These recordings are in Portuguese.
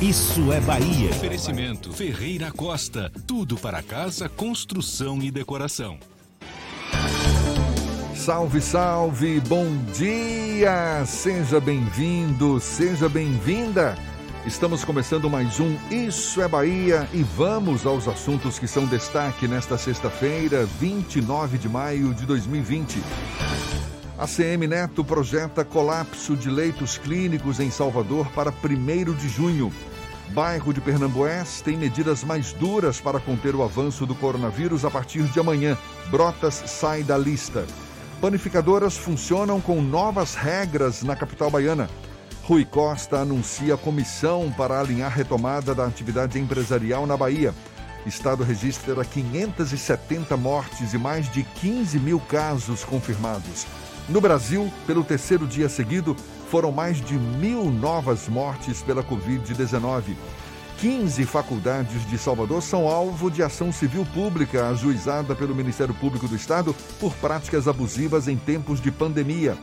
Isso é Bahia. Oferecimento Ferreira Costa. Tudo para casa, construção e decoração. Salve, salve, bom dia! Seja bem-vindo, seja bem-vinda. Estamos começando mais um Isso é Bahia e vamos aos assuntos que são destaque nesta sexta-feira, 29 de maio de 2020. A CM Neto projeta colapso de leitos clínicos em Salvador para 1 de junho. Bairro de Pernambués tem medidas mais duras para conter o avanço do coronavírus a partir de amanhã. Brotas sai da lista. Panificadoras funcionam com novas regras na capital baiana. Rui Costa anuncia comissão para alinhar retomada da atividade empresarial na Bahia. Estado registra 570 mortes e mais de 15 mil casos confirmados. No Brasil, pelo terceiro dia seguido, foram mais de mil novas mortes pela Covid-19. 15 faculdades de Salvador são alvo de ação civil pública ajuizada pelo Ministério Público do Estado por práticas abusivas em tempos de pandemia.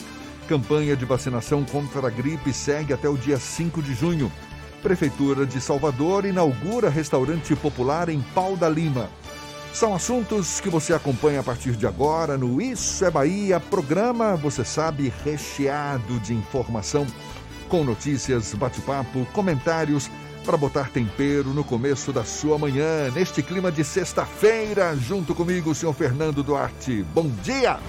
Campanha de vacinação contra a gripe segue até o dia 5 de junho. Prefeitura de Salvador inaugura restaurante popular em Pau da Lima. São assuntos que você acompanha a partir de agora no Isso é Bahia, programa, você sabe, recheado de informação, com notícias, bate-papo, comentários para botar tempero no começo da sua manhã, neste clima de sexta-feira, junto comigo, o senhor Fernando Duarte. Bom dia!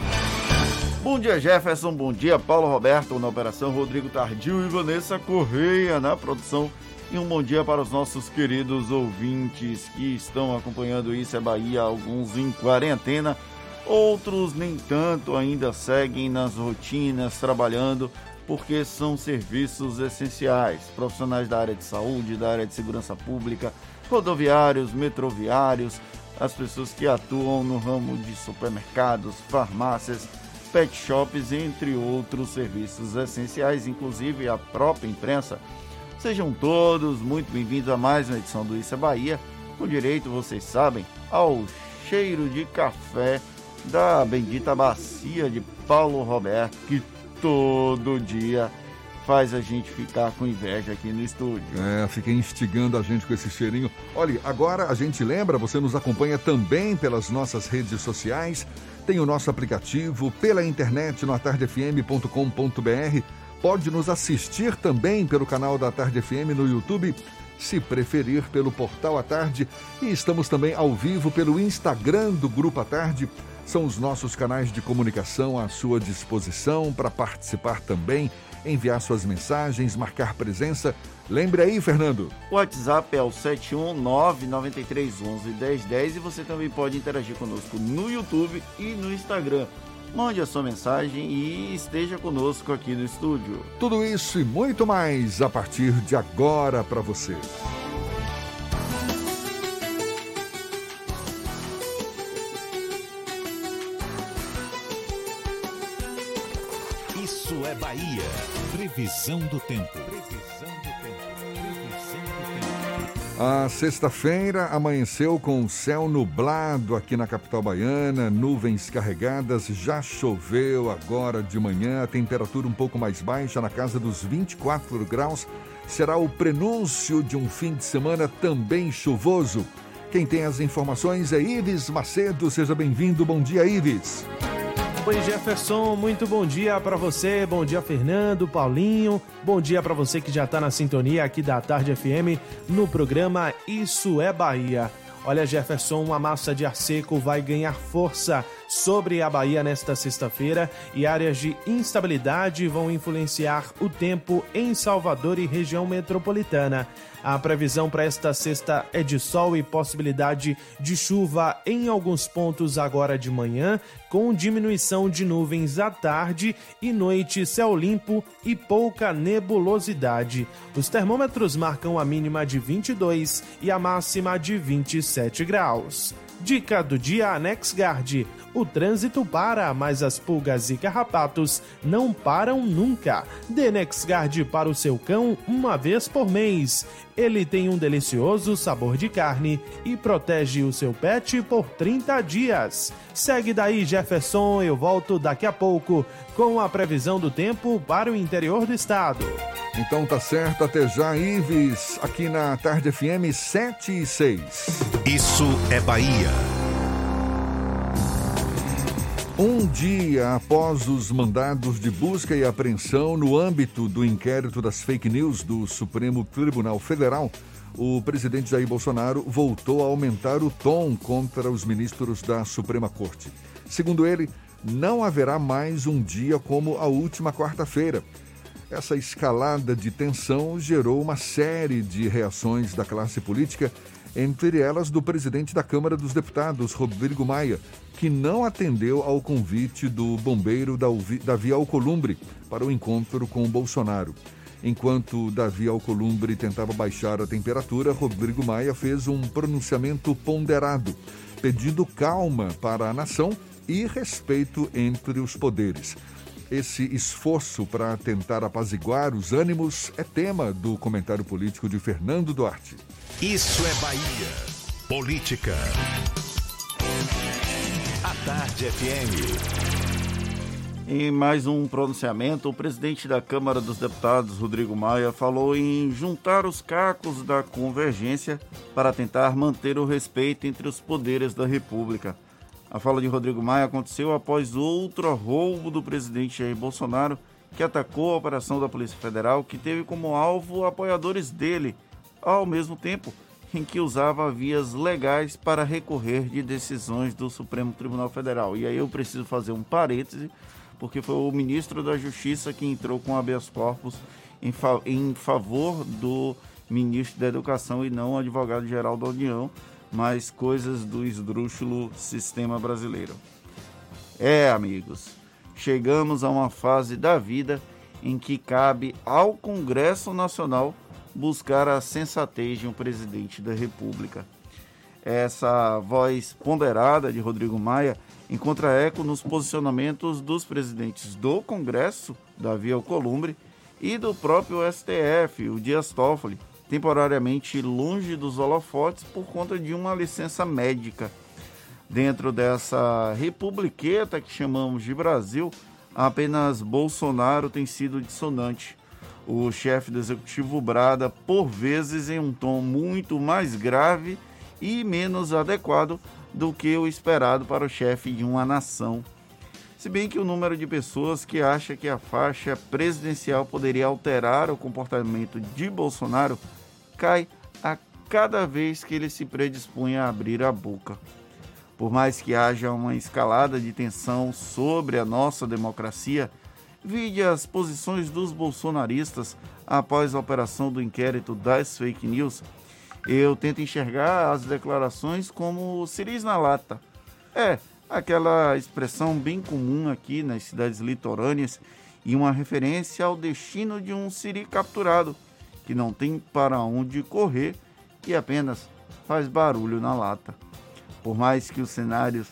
Bom dia, Jefferson. Bom dia, Paulo Roberto na operação, Rodrigo Tardio e Vanessa Correia na produção. E um bom dia para os nossos queridos ouvintes que estão acompanhando Isso é Bahia, alguns em quarentena, outros nem tanto, ainda seguem nas rotinas, trabalhando, porque são serviços essenciais. Profissionais da área de saúde, da área de segurança pública, rodoviários, metroviários, as pessoas que atuam no ramo de supermercados, farmácias, pet shops, entre outros serviços essenciais, inclusive a própria imprensa Sejam todos muito bem-vindos a mais uma edição do Isso é Bahia, com direito, vocês sabem, ao cheiro de café da bendita bacia de Paulo Roberto, que todo dia faz a gente ficar com inveja aqui no estúdio. É, fica instigando a gente com esse cheirinho. Olha, agora a gente lembra, você nos acompanha também pelas nossas redes sociais, tem o nosso aplicativo pela internet no atardefm.com.br Pode nos assistir também pelo canal da Tarde FM no YouTube, se preferir pelo Portal à Tarde. E estamos também ao vivo pelo Instagram do Grupo à Tarde. São os nossos canais de comunicação à sua disposição para participar também, enviar suas mensagens, marcar presença. Lembre aí, Fernando. O WhatsApp é o 71993111010 e você também pode interagir conosco no YouTube e no Instagram mande a sua mensagem e esteja conosco aqui no estúdio. Tudo isso e muito mais a partir de agora para você. Isso é Bahia. Previsão do tempo. A sexta-feira amanheceu com céu nublado aqui na capital baiana, nuvens carregadas, já choveu agora de manhã, a temperatura um pouco mais baixa, na casa dos 24 graus. Será o prenúncio de um fim de semana também chuvoso. Quem tem as informações é Ives Macedo, seja bem-vindo. Bom dia, Ives. Oi, Jefferson, muito bom dia para você, bom dia Fernando, Paulinho, bom dia para você que já está na sintonia aqui da Tarde FM no programa Isso é Bahia. Olha, Jefferson, uma massa de ar seco vai ganhar força sobre a Bahia nesta sexta-feira e áreas de instabilidade vão influenciar o tempo em Salvador e região metropolitana. A previsão para esta sexta é de sol e possibilidade de chuva em alguns pontos agora de manhã, com diminuição de nuvens à tarde e noite, céu limpo e pouca nebulosidade. Os termômetros marcam a mínima de 22 e a máxima de 27 graus. Dica do dia NexGuard. O trânsito para, mas as pulgas e carrapatos não param nunca. Dê NexGuard para o seu cão uma vez por mês. Ele tem um delicioso sabor de carne e protege o seu pet por 30 dias. Segue daí, Jefferson. Eu volto daqui a pouco com a previsão do tempo para o interior do estado. Então tá certo, até já, Ives, aqui na Tarde FM 7 e 6. Isso é Bahia. Um dia após os mandados de busca e apreensão no âmbito do inquérito das fake news do Supremo Tribunal Federal, o presidente Jair Bolsonaro voltou a aumentar o tom contra os ministros da Suprema Corte. Segundo ele, não haverá mais um dia como a última quarta-feira. Essa escalada de tensão gerou uma série de reações da classe política entre elas do presidente da Câmara dos Deputados, Rodrigo Maia, que não atendeu ao convite do bombeiro Davi Alcolumbre para o encontro com Bolsonaro. Enquanto Davi Alcolumbre tentava baixar a temperatura, Rodrigo Maia fez um pronunciamento ponderado, pedindo calma para a nação e respeito entre os poderes. Esse esforço para tentar apaziguar os ânimos é tema do comentário político de Fernando Duarte. Isso é Bahia. Política. A Tarde FM. Em mais um pronunciamento, o presidente da Câmara dos Deputados, Rodrigo Maia, falou em juntar os cacos da convergência para tentar manter o respeito entre os poderes da República. A fala de Rodrigo Maia aconteceu após outro roubo do presidente Jair Bolsonaro, que atacou a operação da Polícia Federal, que teve como alvo apoiadores dele ao mesmo tempo em que usava vias legais para recorrer de decisões do Supremo Tribunal Federal. E aí eu preciso fazer um parêntese, porque foi o ministro da Justiça que entrou com habeas corpus em, fa em favor do ministro da Educação e não advogado-geral da União, mas coisas do esdrúxulo sistema brasileiro. É, amigos, chegamos a uma fase da vida em que cabe ao Congresso Nacional buscar a sensatez de um presidente da República. Essa voz ponderada de Rodrigo Maia encontra eco nos posicionamentos dos presidentes do Congresso, Davi Alcolumbre, e do próprio STF, o Dias Toffoli, temporariamente longe dos holofotes por conta de uma licença médica. Dentro dessa republiqueta que chamamos de Brasil, apenas Bolsonaro tem sido dissonante o chefe do executivo brada por vezes em um tom muito mais grave e menos adequado do que o esperado para o chefe de uma nação. Se bem que o número de pessoas que acha que a faixa presidencial poderia alterar o comportamento de Bolsonaro cai a cada vez que ele se predispõe a abrir a boca. Por mais que haja uma escalada de tensão sobre a nossa democracia, Vide as posições dos bolsonaristas após a operação do inquérito das fake news. Eu tento enxergar as declarações como ciris na lata. É, aquela expressão bem comum aqui nas cidades litorâneas e uma referência ao destino de um siri capturado, que não tem para onde correr e apenas faz barulho na lata. Por mais que os cenários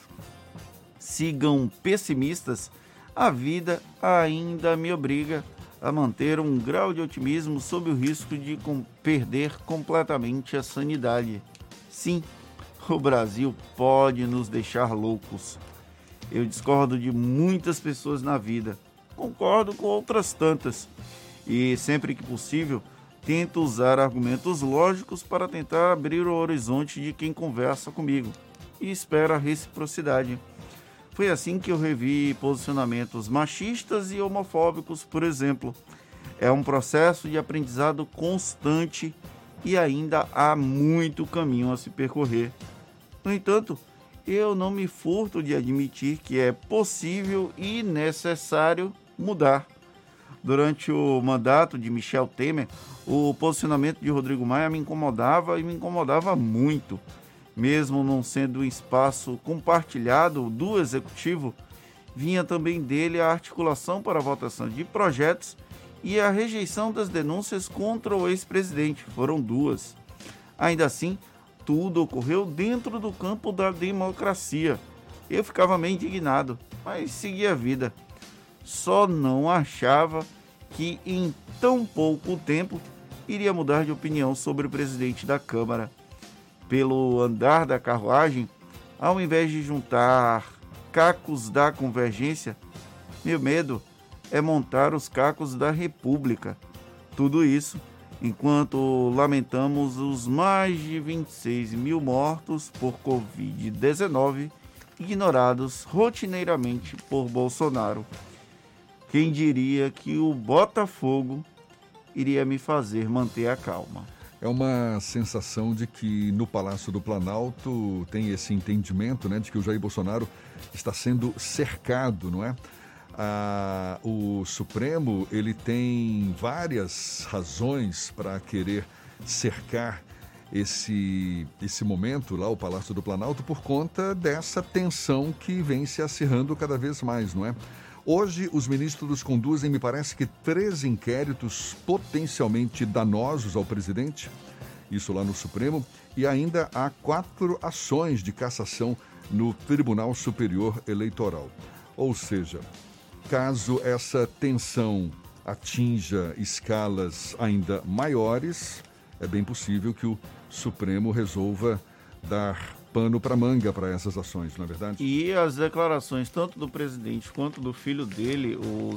sigam pessimistas, a vida ainda me obriga a manter um grau de otimismo sob o risco de com perder completamente a sanidade. Sim, o Brasil pode nos deixar loucos. Eu discordo de muitas pessoas na vida, concordo com outras tantas, e sempre que possível tento usar argumentos lógicos para tentar abrir o horizonte de quem conversa comigo e espero a reciprocidade. Foi assim que eu revi posicionamentos machistas e homofóbicos, por exemplo. É um processo de aprendizado constante e ainda há muito caminho a se percorrer. No entanto, eu não me furto de admitir que é possível e necessário mudar. Durante o mandato de Michel Temer, o posicionamento de Rodrigo Maia me incomodava e me incomodava muito. Mesmo não sendo um espaço compartilhado do executivo, vinha também dele a articulação para a votação de projetos e a rejeição das denúncias contra o ex-presidente. Foram duas. Ainda assim, tudo ocorreu dentro do campo da democracia. Eu ficava meio indignado, mas seguia a vida. Só não achava que em tão pouco tempo iria mudar de opinião sobre o presidente da Câmara. Pelo andar da carruagem, ao invés de juntar cacos da convergência, meu medo é montar os cacos da República. Tudo isso enquanto lamentamos os mais de 26 mil mortos por Covid-19 ignorados rotineiramente por Bolsonaro. Quem diria que o Botafogo iria me fazer manter a calma? É uma sensação de que no Palácio do Planalto tem esse entendimento, né, de que o Jair Bolsonaro está sendo cercado, não é? Ah, o Supremo ele tem várias razões para querer cercar esse, esse momento lá, o Palácio do Planalto, por conta dessa tensão que vem se acirrando cada vez mais, não é? Hoje, os ministros conduzem, me parece que, três inquéritos potencialmente danosos ao presidente, isso lá no Supremo, e ainda há quatro ações de cassação no Tribunal Superior Eleitoral. Ou seja, caso essa tensão atinja escalas ainda maiores, é bem possível que o Supremo resolva dar pano para manga para essas ações, não é verdade? E as declarações tanto do presidente quanto do filho dele, o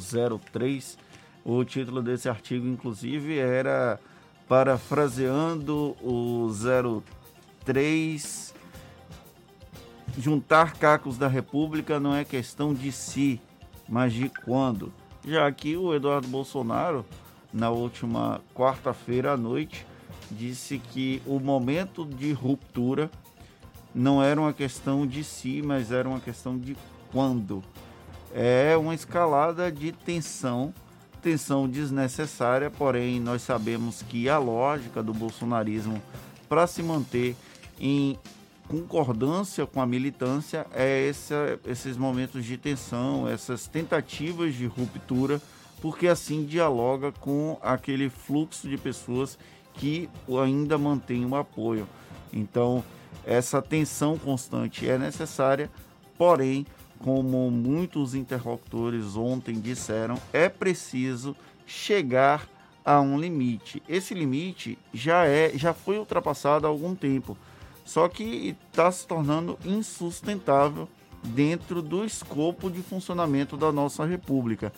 03, o título desse artigo, inclusive, era parafraseando o 03. Juntar cacos da República não é questão de si, mas de quando. Já que o Eduardo Bolsonaro, na última quarta-feira à noite, disse que o momento de ruptura não era uma questão de si, mas era uma questão de quando. É uma escalada de tensão, tensão desnecessária, porém nós sabemos que a lógica do bolsonarismo para se manter em concordância com a militância é essa, esses momentos de tensão, essas tentativas de ruptura, porque assim dialoga com aquele fluxo de pessoas que ainda mantém o apoio. Então, essa tensão constante é necessária, porém, como muitos interlocutores ontem disseram, é preciso chegar a um limite. Esse limite já é, já foi ultrapassado há algum tempo, só que está se tornando insustentável dentro do escopo de funcionamento da nossa República.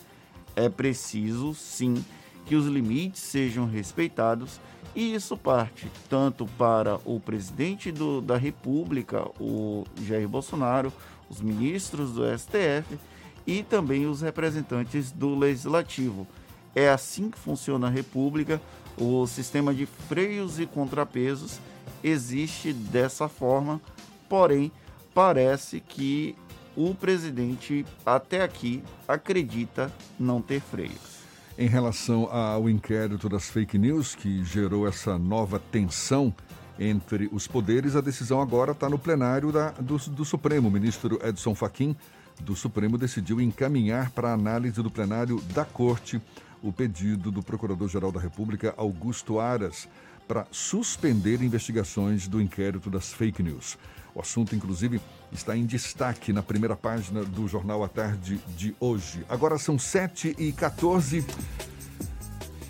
É preciso, sim, que os limites sejam respeitados e isso parte tanto para o presidente do, da República, o Jair Bolsonaro, os ministros do STF e também os representantes do Legislativo. É assim que funciona a República. O sistema de freios e contrapesos existe dessa forma, porém, parece que o presidente até aqui acredita não ter freios em relação ao inquérito das fake news que gerou essa nova tensão entre os poderes, a decisão agora está no plenário da, do, do, Supremo. O ministro Edson Fachin, do Supremo, decidiu encaminhar para análise do plenário da Corte o pedido do Procurador-Geral da República, Augusto Aras, para suspender investigações do inquérito das fake news. O assunto, inclusive, está em destaque na primeira página do Jornal à Tarde de hoje. Agora são 7 e 14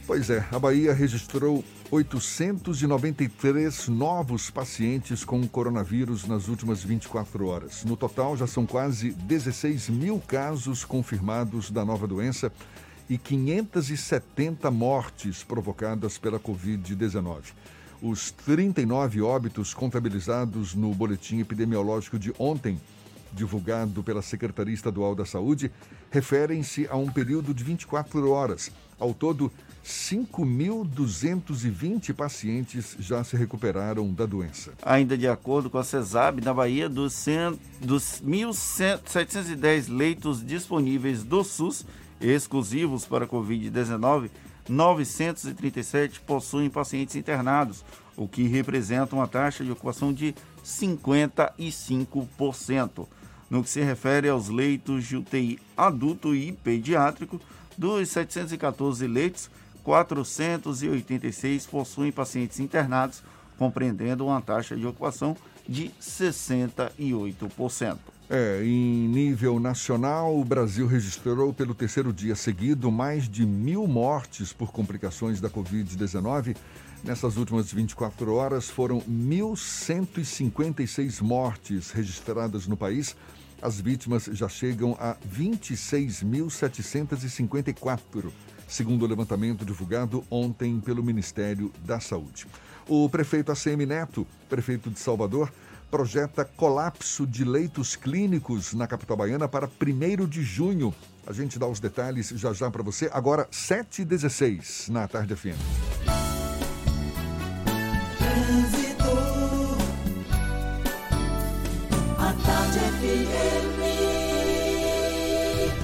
Pois é, a Bahia registrou 893 novos pacientes com coronavírus nas últimas 24 horas. No total, já são quase 16 mil casos confirmados da nova doença e 570 mortes provocadas pela Covid-19. Os 39 óbitos contabilizados no boletim epidemiológico de ontem, divulgado pela Secretaria Estadual da Saúde, referem-se a um período de 24 horas. Ao todo, 5.220 pacientes já se recuperaram da doença. Ainda de acordo com a CESAB, na Bahia, dos, 100, dos 1.710 leitos disponíveis do SUS, exclusivos para Covid-19, 937 possuem pacientes internados, o que representa uma taxa de ocupação de 55%. No que se refere aos leitos de UTI adulto e pediátrico, dos 714 leitos, 486 possuem pacientes internados, compreendendo uma taxa de ocupação de 68%. É, em nível nacional, o Brasil registrou pelo terceiro dia seguido mais de mil mortes por complicações da Covid-19. Nessas últimas 24 horas, foram 1.156 mortes registradas no país. As vítimas já chegam a 26.754 segundo o levantamento divulgado ontem pelo Ministério da Saúde. O prefeito ACM Neto, prefeito de Salvador, projeta colapso de leitos clínicos na capital baiana para 1 de junho. A gente dá os detalhes já já para você. Agora, 7h16 na Tarde FM. A Tarde FM.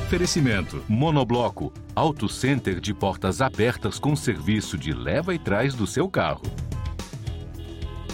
Oferecimento: Monobloco, Auto Center de portas abertas com serviço de leva e trás do seu carro.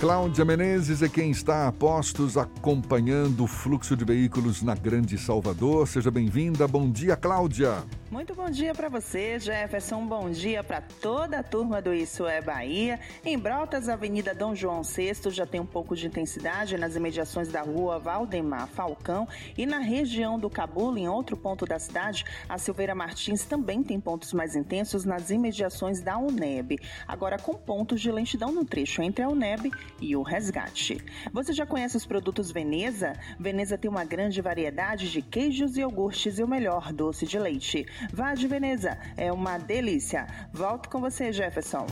Cláudia Menezes é quem está a postos acompanhando o fluxo de veículos na Grande Salvador. Seja bem-vinda. Bom dia, Cláudia. Muito bom dia para você, Jefferson. Bom dia para toda a turma do Isso é Bahia. Em Brotas, Avenida Dom João VI, já tem um pouco de intensidade nas imediações da rua Valdemar Falcão e na região do Cabula, em outro ponto da cidade, a Silveira Martins também tem pontos mais intensos nas imediações da UNEB. Agora com pontos de lentidão no trecho entre a UNEB e o Resgate. Você já conhece os produtos Veneza? Veneza tem uma grande variedade de queijos e iogurtes e o melhor doce de leite. Vá de Veneza, é uma delícia. Volto com você, Jefferson.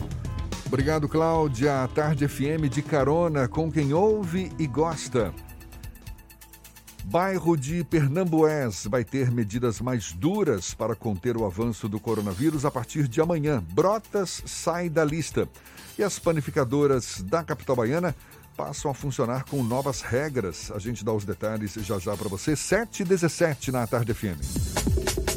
Obrigado, Cláudia. A Tarde FM de carona com quem ouve e gosta. Bairro de Pernambués vai ter medidas mais duras para conter o avanço do coronavírus a partir de amanhã. Brotas sai da lista. E as panificadoras da capital baiana passam a funcionar com novas regras. A gente dá os detalhes já já para você. 7 e 17 na Tarde FM.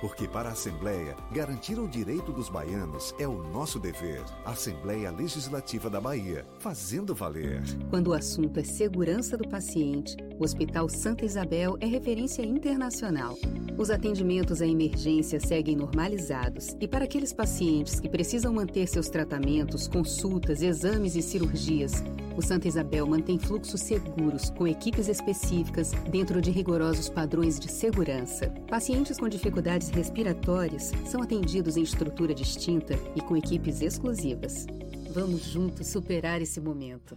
Porque para a Assembleia, garantir o direito dos baianos é o nosso dever. Assembleia Legislativa da Bahia, fazendo valer. Quando o assunto é segurança do paciente, o Hospital Santa Isabel é referência internacional. Os atendimentos à emergência seguem normalizados e para aqueles pacientes que precisam manter seus tratamentos, consultas, exames e cirurgias, o Santa Isabel mantém fluxos seguros com equipes específicas dentro de rigorosos padrões de segurança. Pacientes com dificuldades respiratórias são atendidos em estrutura distinta e com equipes exclusivas. Vamos juntos superar esse momento.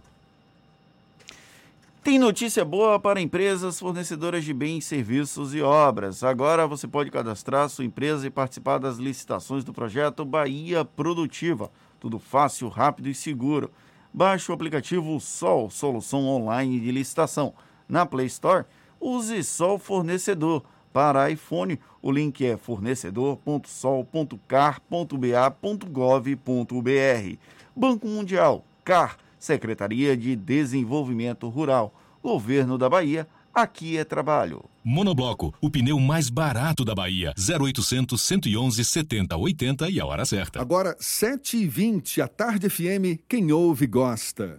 Tem notícia boa para empresas fornecedoras de bens, serviços e obras. Agora você pode cadastrar sua empresa e participar das licitações do projeto Bahia Produtiva. Tudo fácil, rápido e seguro. Baixe o aplicativo Sol, solução online de licitação. Na Play Store, use Sol Fornecedor. Para iPhone, o link é fornecedor.sol.car.ba.gov.br. Banco Mundial, CAR, Secretaria de Desenvolvimento Rural, Governo da Bahia, aqui é trabalho. Monobloco, o pneu mais barato da Bahia. 0800 111 70 80 e a hora certa. Agora, 7h20, a Tarde FM, quem ouve gosta.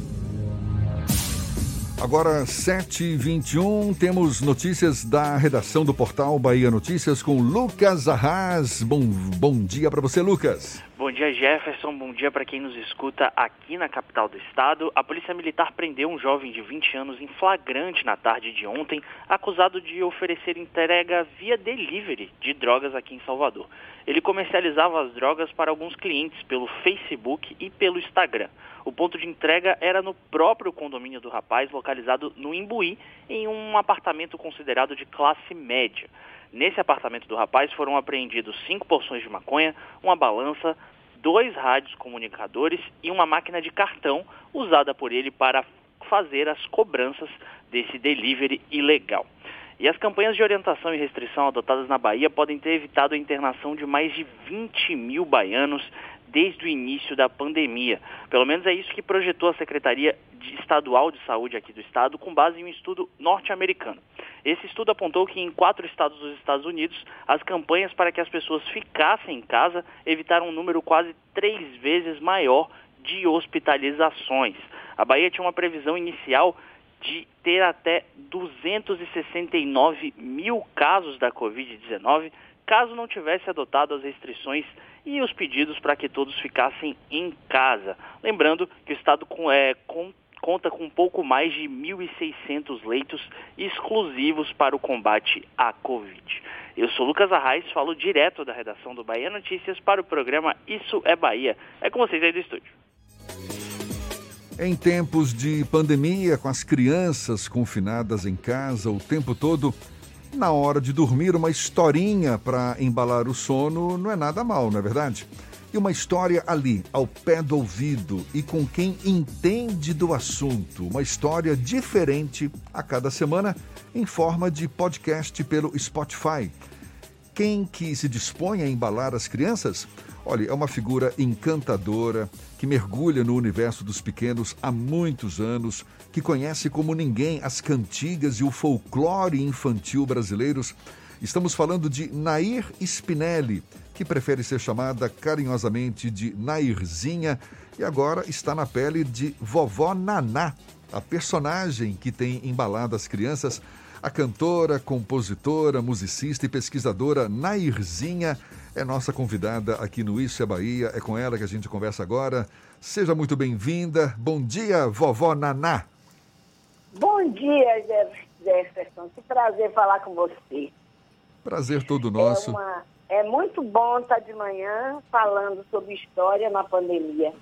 Agora, 7h21, temos notícias da redação do portal Bahia Notícias com Lucas Arras. Bom, bom dia para você, Lucas. Bom dia, Jefferson. Bom dia para quem nos escuta aqui na capital do estado. A Polícia Militar prendeu um jovem de 20 anos em flagrante na tarde de ontem, acusado de oferecer entrega via delivery de drogas aqui em Salvador. Ele comercializava as drogas para alguns clientes pelo Facebook e pelo Instagram. O ponto de entrega era no próprio condomínio do rapaz, localizado no Imbuí, em um apartamento considerado de classe média. Nesse apartamento do rapaz foram apreendidos cinco porções de maconha, uma balança, dois rádios comunicadores e uma máquina de cartão usada por ele para fazer as cobranças desse delivery ilegal. E as campanhas de orientação e restrição adotadas na Bahia podem ter evitado a internação de mais de 20 mil baianos desde o início da pandemia. Pelo menos é isso que projetou a Secretaria Estadual de Saúde aqui do estado, com base em um estudo norte-americano. Esse estudo apontou que em quatro estados dos Estados Unidos, as campanhas para que as pessoas ficassem em casa evitaram um número quase três vezes maior de hospitalizações. A Bahia tinha uma previsão inicial de ter até 269 mil casos da Covid-19 caso não tivesse adotado as restrições e os pedidos para que todos ficassem em casa. Lembrando que o Estado é, com, conta com pouco mais de 1.600 leitos exclusivos para o combate à Covid. Eu sou Lucas Arraes, falo direto da redação do Bahia Notícias para o programa Isso é Bahia. É com vocês aí do estúdio. Em tempos de pandemia, com as crianças confinadas em casa o tempo todo, na hora de dormir, uma historinha para embalar o sono não é nada mal, não é verdade? E uma história ali, ao pé do ouvido e com quem entende do assunto. Uma história diferente a cada semana em forma de podcast pelo Spotify. Quem que se dispõe a embalar as crianças? Olha, é uma figura encantadora que mergulha no universo dos pequenos há muitos anos, que conhece como ninguém as cantigas e o folclore infantil brasileiros. Estamos falando de Nair Spinelli, que prefere ser chamada carinhosamente de Nairzinha e agora está na pele de Vovó Naná, a personagem que tem embalado as crianças. A cantora, compositora, musicista e pesquisadora Nairzinha é nossa convidada aqui no Isso é Bahia. É com ela que a gente conversa agora. Seja muito bem-vinda. Bom dia, vovó Naná. Bom dia, Jefferson. Que prazer falar com você. Prazer todo nosso. É, uma, é muito bom estar de manhã falando sobre história na pandemia.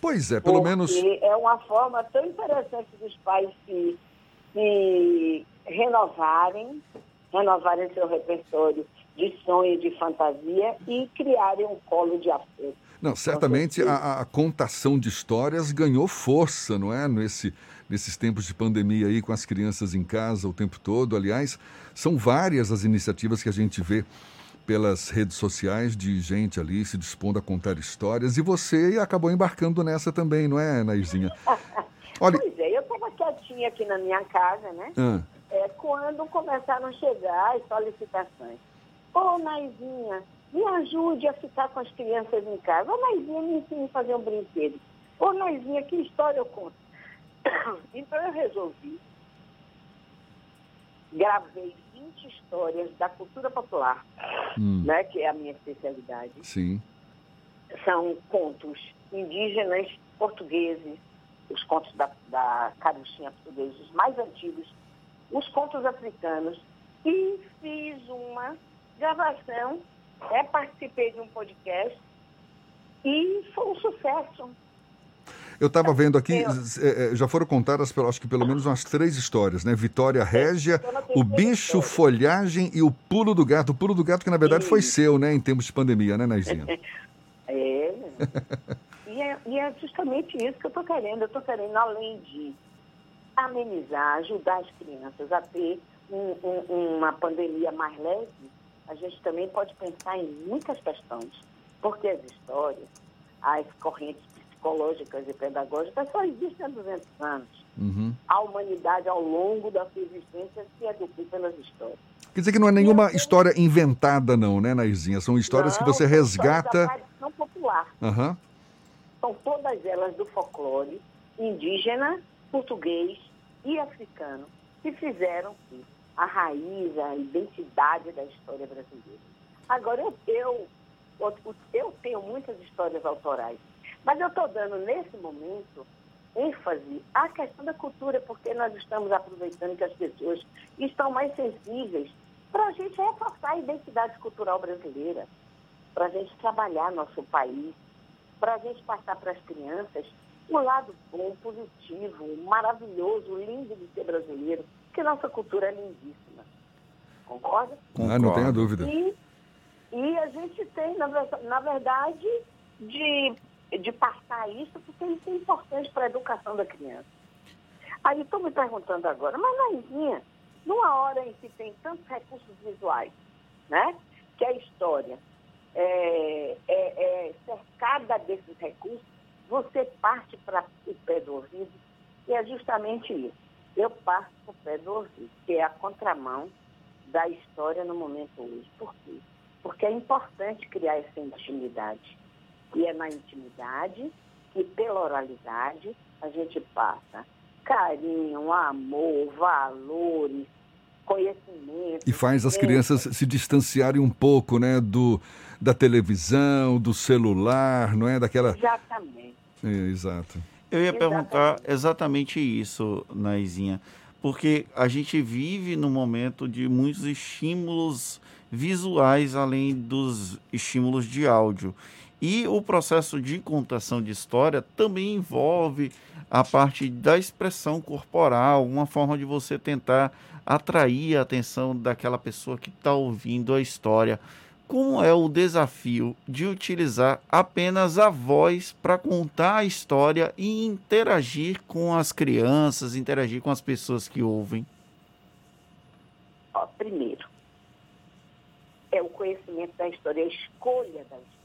Pois é, pelo menos. É uma forma tão interessante dos pais se, se renovarem, renovarem seu repertório de sonho, de fantasia e criarem um colo de afeto. Não, certamente a, a, contação de histórias ganhou força, não é? Nesse, nesses tempos de pandemia aí, com as crianças em casa o tempo todo. Aliás, são várias as iniciativas que a gente vê pelas redes sociais de gente ali se dispondo a contar histórias. E você acabou embarcando nessa também, não é, Nairzinha? Olha... Pois é, eu estava quietinha aqui na minha casa, né? Ah. É, quando começaram a chegar as solicitações. Ô, Naizinha, me ajude a ficar com as crianças em casa. Ô, Naizinha, me ensine a fazer um brinquedo. Ô, Naizinha, que história eu conto? Então eu resolvi, gravei 20 histórias da cultura popular, Hum. né, que é a minha especialidade. Sim. São contos indígenas portugueses, os contos da, da caruchinha portuguesa, os mais antigos, os contos africanos, e fiz uma gravação, né, participei de um podcast e foi um sucesso. Eu estava vendo aqui, eh, eh, já foram contadas, pelo- acho que pelo menos umas três histórias, né? Vitória Régia, o bicho, folhagem e o pulo do gato. O pulo do gato que na verdade foi seu, né? Em tempos de pandemia, né, Naizinha? É. e, é e é justamente isso que eu estou querendo. Eu estou querendo, além de amenizar, ajudar as crianças a ter um- um- uma pandemia mais leve, a gente também pode pensar em muitas questões. Porque as histórias, as correntes psicológicas e pedagógicas só existem há 200 anos. Uhum. A humanidade, ao longo da sua existência, se educou pelas histórias. Quer dizer que não é nenhuma história inventada, não, né, Naizinha? São histórias que Não, você são histórias resgata. tradição popular. Aham. São todas elas do folclore indígena, português e africano, que fizeram que a raiz, a identidade da história brasileira. Agora, eu, eu, eu tenho muitas histórias autorais, mas eu estou dando, nesse momento, ênfase à questão da cultura, porque nós estamos aproveitando que as pessoas estão mais sensíveis para a gente reforçar a identidade cultural brasileira, para a gente trabalhar nosso país, para a gente passar para as crianças o lado bom, positivo, maravilhoso, lindo de ser brasileiro, que nossa cultura é lindíssima. Concorda? Ah, não tenha dúvida. E, e a gente tem, na, na verdade, de, de passar isso, porque isso é importante para a educação da criança. Aí estou me perguntando agora, mas Naizinha, numa hora em que tem tantos recursos visuais, né? Que a história é, é- é cercada desses recursos, você parte para o pé do ouvido, e é justamente isso. Eu parto para o pé do ouvido, que é a contramão da história no momento hoje. Por quê? Porque é importante criar essa intimidade. E é na intimidade que, pela oralidade, a gente passa carinho, amor, valores, conhecimento. E faz as crianças se distanciarem um pouco, né, do da televisão, do celular, não é? Daquela. Exatamente. É, exato. Eu ia perguntar exatamente isso, Naizinha, porque a gente vive num momento de muitos estímulos visuais além dos estímulos de áudio. E o processo de contação de história também envolve a parte da expressão corporal, uma forma de você tentar atrair a atenção daquela pessoa que está ouvindo a história. Como é o desafio de utilizar apenas a voz para contar a história e interagir com as crianças, interagir com as pessoas que ouvem? Ó, primeiro, é o conhecimento da história, a escolha da história.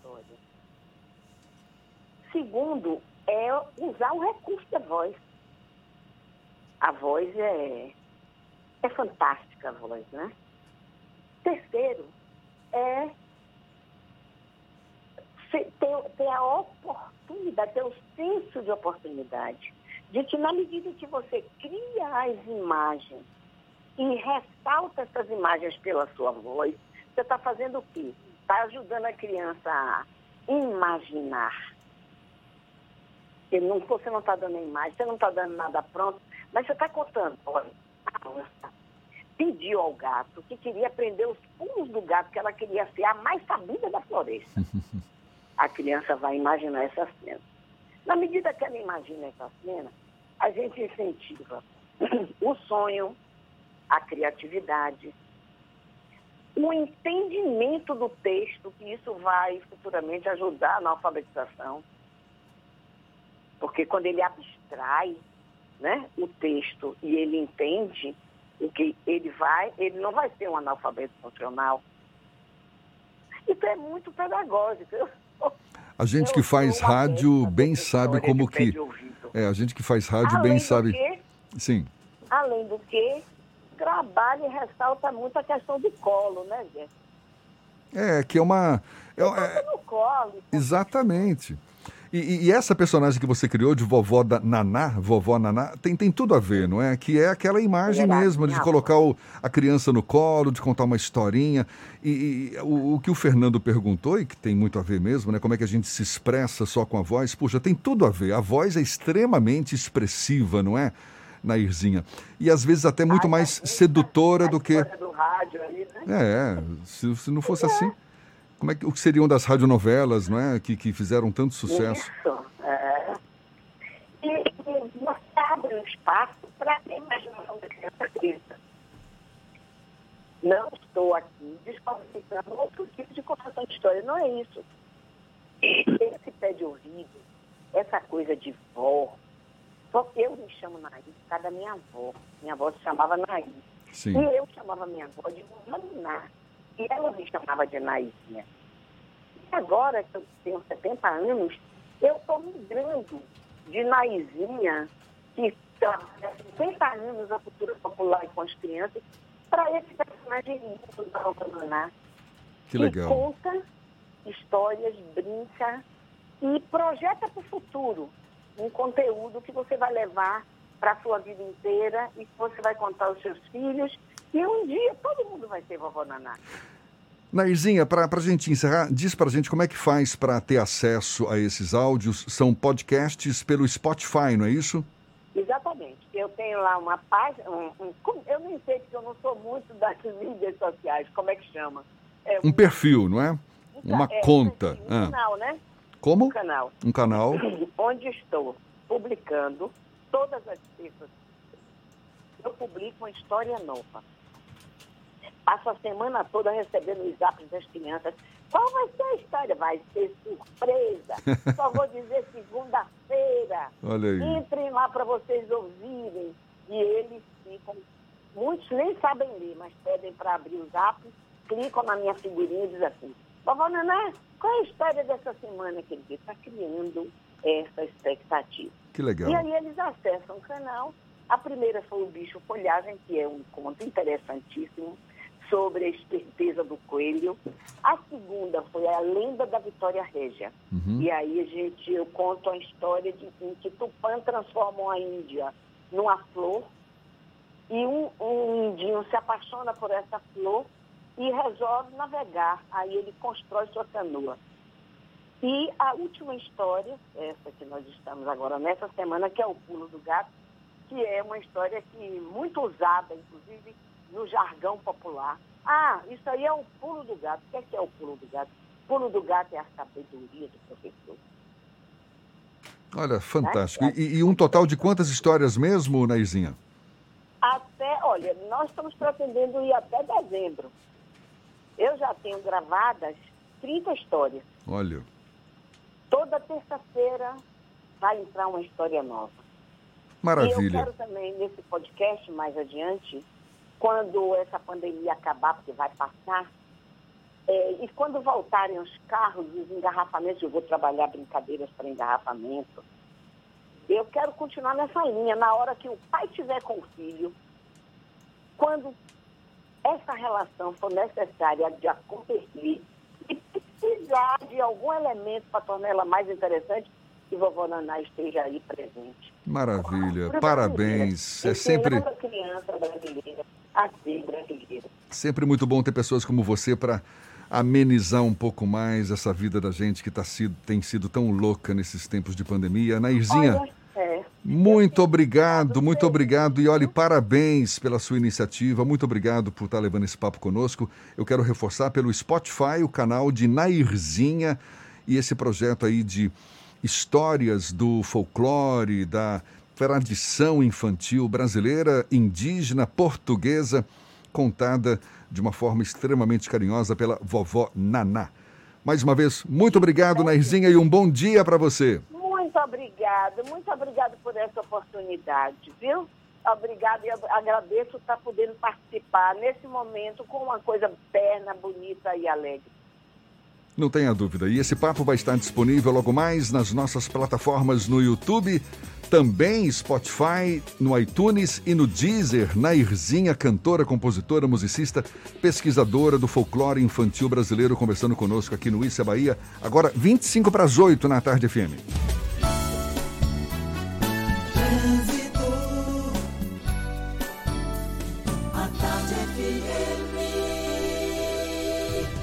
Segundo, é usar o recurso da voz. A voz é, é fantástica, a voz, né? Terceiro, é ter, ter a oportunidade, ter o senso de oportunidade, de que na medida que você cria as imagens e ressalta essas imagens pela sua voz, você está fazendo o quê? Está ajudando a criança a imaginar. Porque não, você não está dando a imagem, você não está dando nada pronto, mas você está contando. Olha, a moça pediu ao gato que queria aprender os pulos do gato, que ela queria ser a mais sabida da floresta. A criança vai imaginar essa cena. Na medida que ela imagina essa cena, a gente incentiva o sonho, a criatividade, o entendimento do texto, que isso vai futuramente ajudar na alfabetização. Porque quando ele abstrai né, o texto e ele entende o que ele vai, ele não vai ser um analfabeto funcional. Isso é muito pedagógico. A gente eu que faz rádio bem sabe como que. É, a gente que faz rádio Além bem sabe. quê? Sim. Além do que, trabalha e ressalta muito a questão do colo, né, gente? É, que é uma. É, é, no colo. exatamente. E, e, essa personagem que você criou de vovó da Naná, vovó Naná, tem, tem tudo a ver, não é? Que é aquela imagem mesmo de colocar o, a criança no colo, de contar uma historinha. E, e o, o, que o Fernando perguntou, e que tem muito a ver mesmo, né? Como é que a gente se expressa só com a voz? Puxa, tem tudo a ver. A voz é extremamente expressiva, não é? Nairzinha. E às vezes até muito mais sedutora do que. Do rádio né? É, se, se não fosse assim. Como é que, o que seriam das radionovelas, não é? Que, que fizeram tanto sucesso. Isso, é. E, e você abre um espaço para a imaginação da criança cresça. Não estou aqui desqualificando outro tipo de contação de história, não é isso. Esse pé de ouvido, essa coisa de vó, eu me chamo Naí por causa da minha avó. Minha avó se chamava Naí. Sim. E eu chamava minha avó de Naná. E ela me chamava de Naizinha. E agora que eu tenho 70 anos, eu estou migrando de Naizinha, que trabalha 50 anos a cultura popular e com as crianças, para esse personagem lindo da Alcananá. Que legal. Que conta histórias, brinca e projeta para o futuro um conteúdo que você vai levar para a sua vida inteira e que você vai contar aos seus filhos e um dia todo mundo vai ser vovó Naná. Nairzinha, para a gente encerrar, diz para a gente como é que faz para ter acesso a esses áudios. São podcasts pelo Spotify, não é isso? Exatamente. Eu tenho lá uma página, um, um, eu nem sei porque eu não sou muito das mídias sociais, como é que chama? É um, um, perfil, não é? Uma é, conta. Um, ah. canal, né? Como? Um canal. Um canal. Onde estou publicando todas as terças. Eu publico uma história nova. Passo a semana toda recebendo os zaps das crianças. Qual vai ser a história? Vai ser surpresa. Só vou dizer segunda-feira. Entrem lá para vocês ouvirem. E eles ficam. Muitos nem sabem ler, mas pedem para abrir o zap, clicam na minha figurinha e dizem assim: Vovó Naná, qual é a história dessa semana que ele está criando essa expectativa? Que legal. E aí eles acessam o canal. A primeira foi o Bicho Folhagem, que é um conto interessantíssimo sobre a esperteza do coelho. A segunda foi a lenda da Vitória Régia. Uhum. E aí a gente, eu conto a história de em que Tupã transformou a Índia numa flor e um, um indinho se apaixona por essa flor e resolve navegar. Aí ele constrói sua canoa. E a última história, essa que nós estamos agora nessa semana, que é o Pulo do Gato, que é uma história que muito usada, inclusive, no jargão popular. Ah, isso aí é o pulo do gato. O que é, que é o pulo do gato? O pulo do gato é a sabedoria do professor. Olha, fantástico. É? E, e, um total de quantas histórias mesmo, Naizinha? Até, olha, nós estamos pretendendo ir até dezembro. Eu já tenho gravadas 30 histórias. Olha. Toda terça-feira vai entrar uma história nova. Maravilha. E eu quero também, nesse podcast, mais adiante, quando essa pandemia acabar, porque vai passar, é, e quando voltarem os carros, os engarrafamentos, eu vou trabalhar brincadeiras para engarrafamento. Eu quero continuar nessa linha. Na hora que o pai estiver com o filho, quando essa relação for necessária de acontecer e precisar de algum elemento para tornar ela mais interessante, que vovó Naná esteja aí presente. Maravilha, parabéns. É sempre. Criança brasileira a ser brasileira. Sempre muito bom ter pessoas como você para amenizar um pouco mais essa vida da gente que tá sido, tem sido tão louca nesses tempos de pandemia. Nairzinha, Olha, é. muito obrigado, muito obrigado. E olhe, parabéns pela sua iniciativa. Muito obrigado por estar levando esse papo conosco. Eu quero reforçar pelo Spotify o canal de Nairzinha e esse projeto aí de histórias do folclore, da tradição infantil brasileira, indígena, portuguesa, contada de uma forma extremamente carinhosa pela vovó Naná. Mais uma vez, muito obrigado, Nairzinha, e um bom dia para você. Muito obrigado, muito obrigado por essa oportunidade, viu? Obrigado e agradeço estar podendo participar nesse momento com uma coisa perna, bonita e alegre. Não tenha dúvida. E esse papo vai estar disponível logo mais nas nossas plataformas no YouTube, também Spotify, no iTunes e no Deezer. Nairzinha, cantora, compositora, musicista, pesquisadora do folclore infantil brasileiro, conversando conosco aqui no Issa é Bahia. Agora, 25 para as 8 na tarde FM.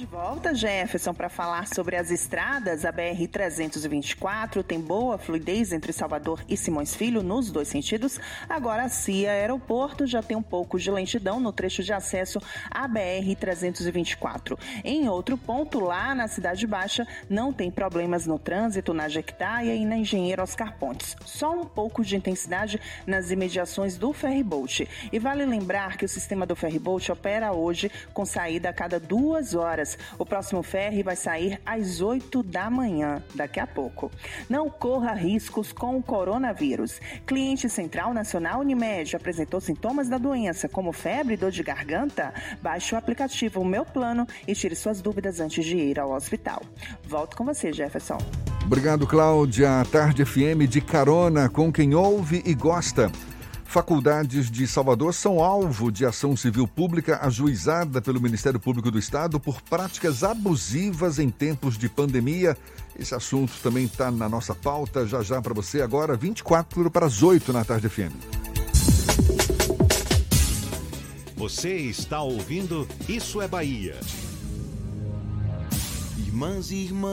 De volta, Jefferson, para falar sobre as estradas. A BR-324 tem boa fluidez entre Salvador e Simões Filho nos dois sentidos. Agora, a CIA Aeroporto já tem um pouco de lentidão no trecho de acesso à BR-324. Em outro ponto, lá na Cidade Baixa, não tem problemas no trânsito na Jequitaia e na Engenheiro Oscar Pontes. Só um pouco de intensidade nas imediações do ferryboat. E vale lembrar que o sistema do ferryboat opera hoje com saída a cada duas horas. O próximo ferry vai sair às 8 da manhã, daqui a pouco. Não corra riscos com o coronavírus. Cliente Central Nacional Unimed apresentou sintomas da doença, como febre e dor de garganta? Baixe o aplicativo Meu Plano e tire suas dúvidas antes de ir ao hospital. Volto com você, Jefferson. Obrigado, Cláudia. Tarde FM de carona com quem ouve e gosta. Faculdades de Salvador são alvo de ação civil pública ajuizada pelo Ministério Público do Estado por práticas abusivas em tempos de pandemia. Esse assunto também está na nossa pauta já já para você agora, 24 para as 8 na tarde FM. Você está ouvindo Isso é Bahia. Irmãs e irmãos,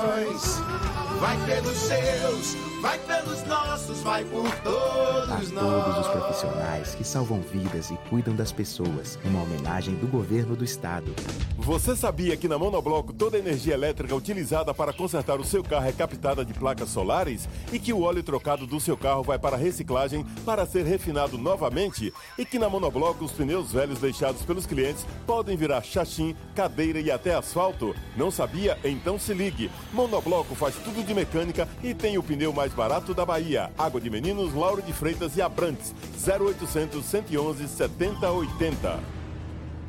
Vai pelos seus, vai pelos nossos, vai por todos a nós. todos os profissionais que salvam vidas e cuidam das pessoas. Uma homenagem do governo do estado. Você sabia que na Monobloco toda a energia elétrica utilizada para consertar o seu carro é captada de placas solares? E que o óleo trocado do seu carro vai para reciclagem para ser refinado novamente? E que na Monobloco os pneus velhos deixados pelos clientes podem virar chachim, cadeira e até asfalto? Não sabia? Então se ligue. Monobloco faz tudo de mecânica e tem o pneu mais barato da Bahia. Água de Meninos, Lauro de Freitas e Abrantes. 0800 111 7080.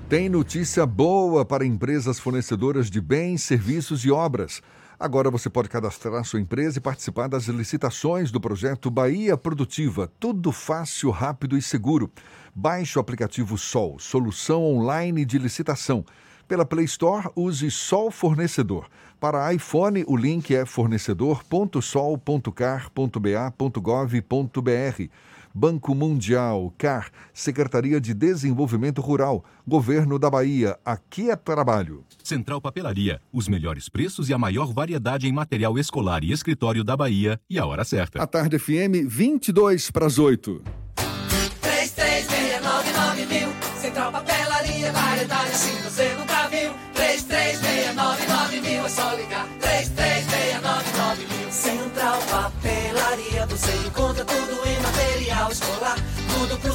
Tem notícia boa para empresas fornecedoras de bens, serviços e obras. Agora você pode cadastrar sua empresa e participar das licitações do projeto Bahia Produtiva. Tudo fácil, rápido e seguro. Baixe o aplicativo Sol, solução online de licitação. Pela Play Store, use Sol Fornecedor. Para iPhone, o link é fornecedor.sol.car.ba.gov.br. Banco Mundial, CAR, Secretaria de Desenvolvimento Rural, Governo da Bahia. Aqui é trabalho. Central Papelaria, os melhores preços e a maior variedade em material escolar e escritório da Bahia e a hora certa. A tarde FM, 22 para as 8. 3369 mil. Central Papelaria, variedade assim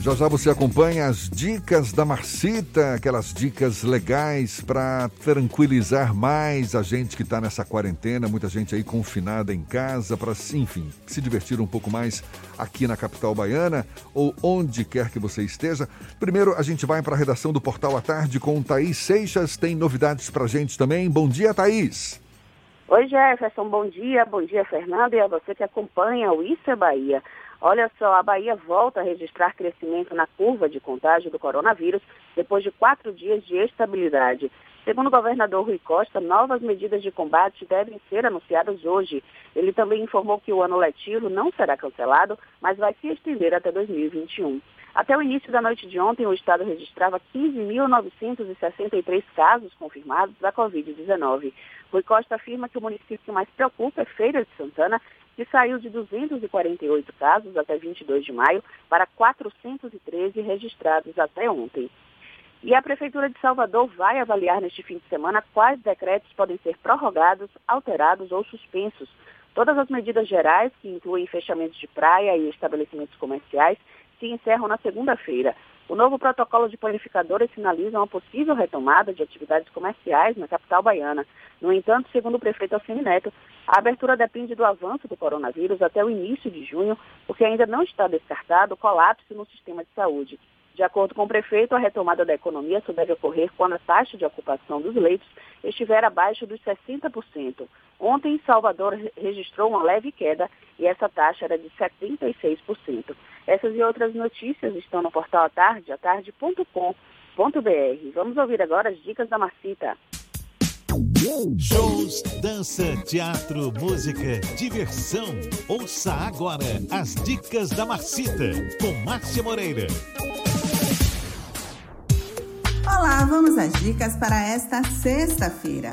Já já você acompanha as dicas da Marcita, aquelas dicas legais para tranquilizar mais a gente que está nessa quarentena, muita gente aí confinada em casa, para, enfim, se divertir um pouco mais aqui na capital baiana ou onde quer que você esteja. Primeiro, a gente vai para a redação do Portal à Tarde com Thaís Seixas, tem novidades para gente também. Bom dia, Thaís. Oi, Jefferson, bom dia. Bom dia, Fernando, e a você que acompanha o Isso é Bahia. Olha só, a Bahia volta a registrar crescimento na curva de contágio do coronavírus depois de quatro dias de estabilidade. Segundo o governador Rui Costa, novas medidas de combate devem ser anunciadas hoje. Ele também informou que o ano letivo não será cancelado, mas vai se estender até 2021. Até o início da noite de ontem, o estado registrava 15.963 casos confirmados da Covid-19. Rui Costa afirma que o município que mais preocupa é Feira de Santana, que saiu de 248 casos até 22 de maio para 413 registrados até ontem. E a Prefeitura de Salvador vai avaliar neste fim de semana quais decretos podem ser prorrogados, alterados ou suspensos. Todas as medidas gerais, que incluem fechamentos de praia e estabelecimentos comerciais, se encerram na segunda-feira. O novo protocolo de planificadores sinaliza uma possível retomada de atividades comerciais na capital baiana. No entanto, segundo o prefeito Alcine Neto, a abertura depende do avanço do coronavírus até o início de junho, porque ainda não está descartado o colapso no sistema de saúde. De acordo com o prefeito, a retomada da economia só deve ocorrer quando a taxa de ocupação dos leitos estiver abaixo dos 60%. Ontem, Salvador registrou uma leve queda e essa taxa era de 76%. Essas e outras notícias estão no portal Atarde, atarde.com.br. Vamos ouvir agora as dicas da Marcita. Shows, dança, teatro, música, diversão. Ouça agora as dicas da Marcita, com Márcia Moreira. Olá, vamos às dicas para esta sexta-feira.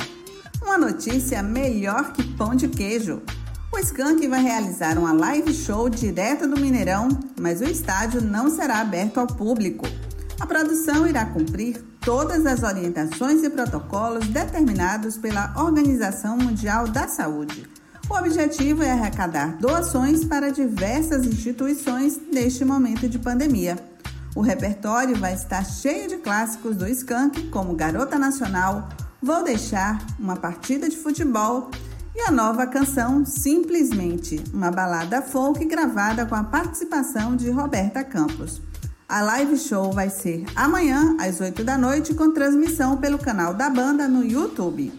Uma notícia melhor que pão de queijo. O Skank vai realizar uma live show direto do Mineirão, mas o estádio não será aberto ao público. A produção irá cumprir todas as orientações e protocolos determinados pela Organização Mundial da Saúde. O objetivo é arrecadar doações para diversas instituições neste momento de pandemia. O repertório vai estar cheio de clássicos do Skank, como Garota Nacional, Vou Deixar, Uma Partida de Futebol e a nova canção Simplesmente, uma balada folk gravada com a participação de Roberta Campos. A live show vai ser amanhã, às 8 da noite, com transmissão pelo canal da banda no YouTube.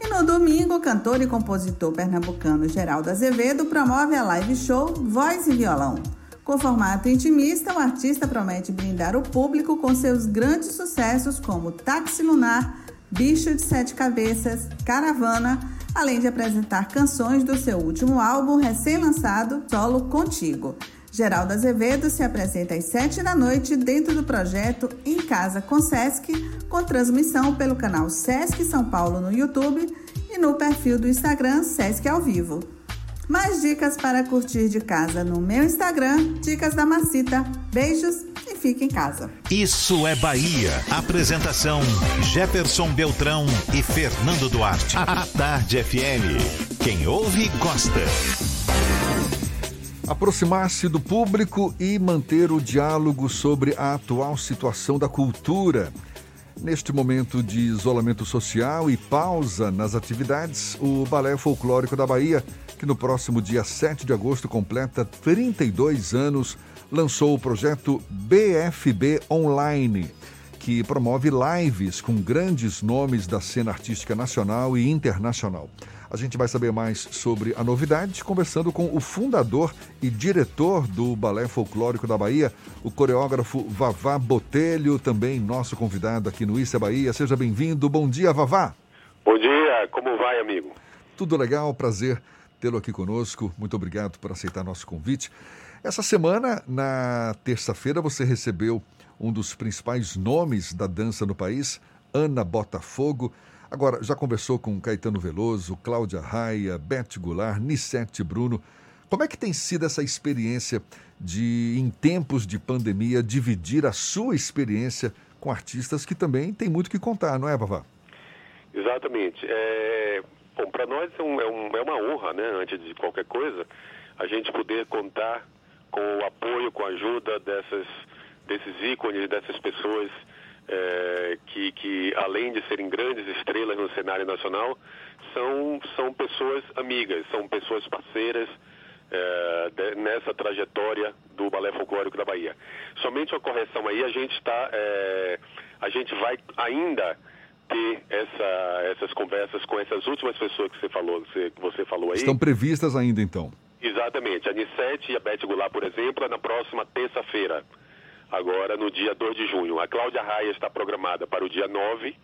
E no domingo, o cantor e compositor pernambucano Geraldo Azevedo promove a live show Voz e Violão. Com formato intimista, o artista promete brindar o público com seus grandes sucessos como Táxi Lunar, Bicho de Sete Cabeças, Caravana, além de apresentar canções do seu último álbum recém-lançado, Solo Contigo. Geraldo Azevedo se apresenta às 7 da noite dentro do projeto Em Casa com Sesc, com transmissão pelo canal Sesc São Paulo no YouTube e no perfil do Instagram Sesc ao Vivo. Mais dicas para curtir de casa no meu Instagram, Dicas da Macita. Beijos e fique em casa. Isso é Bahia. Apresentação: Jefferson Beltrão e Fernando Duarte. A Tarde FM. Quem ouve, gosta. Aproximar-se do público e manter o diálogo sobre a atual situação da cultura. Neste momento de isolamento social e pausa nas atividades, o Balé Folclórico da Bahia, que no próximo dia 7 de agosto completa 32 anos, lançou o projeto BFB Online, que promove lives com grandes nomes da cena artística nacional e internacional. A gente vai saber mais sobre a novidade conversando com o fundador e diretor do Balé Folclórico da Bahia, o coreógrafo Vavá Botelho, também nosso convidado aqui no Issa Bahia. Seja bem-vindo. Bom dia, Vavá. Bom dia, como vai, amigo? Tudo legal, prazer tê-lo aqui conosco. Muito obrigado por aceitar nosso convite. Essa semana, na terça-feira, você recebeu um dos principais nomes da dança no país, Ana Botafogo. Agora, já conversou com Caetano Veloso, Cláudia Raia, Beth Goulart, Nissete Bruno. Como é que tem sido essa experiência de, em tempos de pandemia, dividir a sua experiência com artistas que também têm muito que contar, não é, Vavá? Exatamente. É, bom, para nós é, é, um, é uma honra, né, antes de qualquer coisa, a gente poder contar com o apoio, com a ajuda dessas desses ícones, dessas pessoas é, que, que, além de serem grandes estrelas no cenário nacional, são, são pessoas amigas, são pessoas parceiras é, de, nessa trajetória do balé folclórico da Bahia. Somente uma correção aí, a gente está, é, a gente vai ainda ter essa, essas conversas com essas últimas pessoas que você falou, que você falou aí. Estão previstas ainda então? Exatamente. A Nissete e a Beth Goulart, por exemplo, é na próxima terça-feira agora no dia 2 de junho. A Cláudia Raia está programada para o dia 9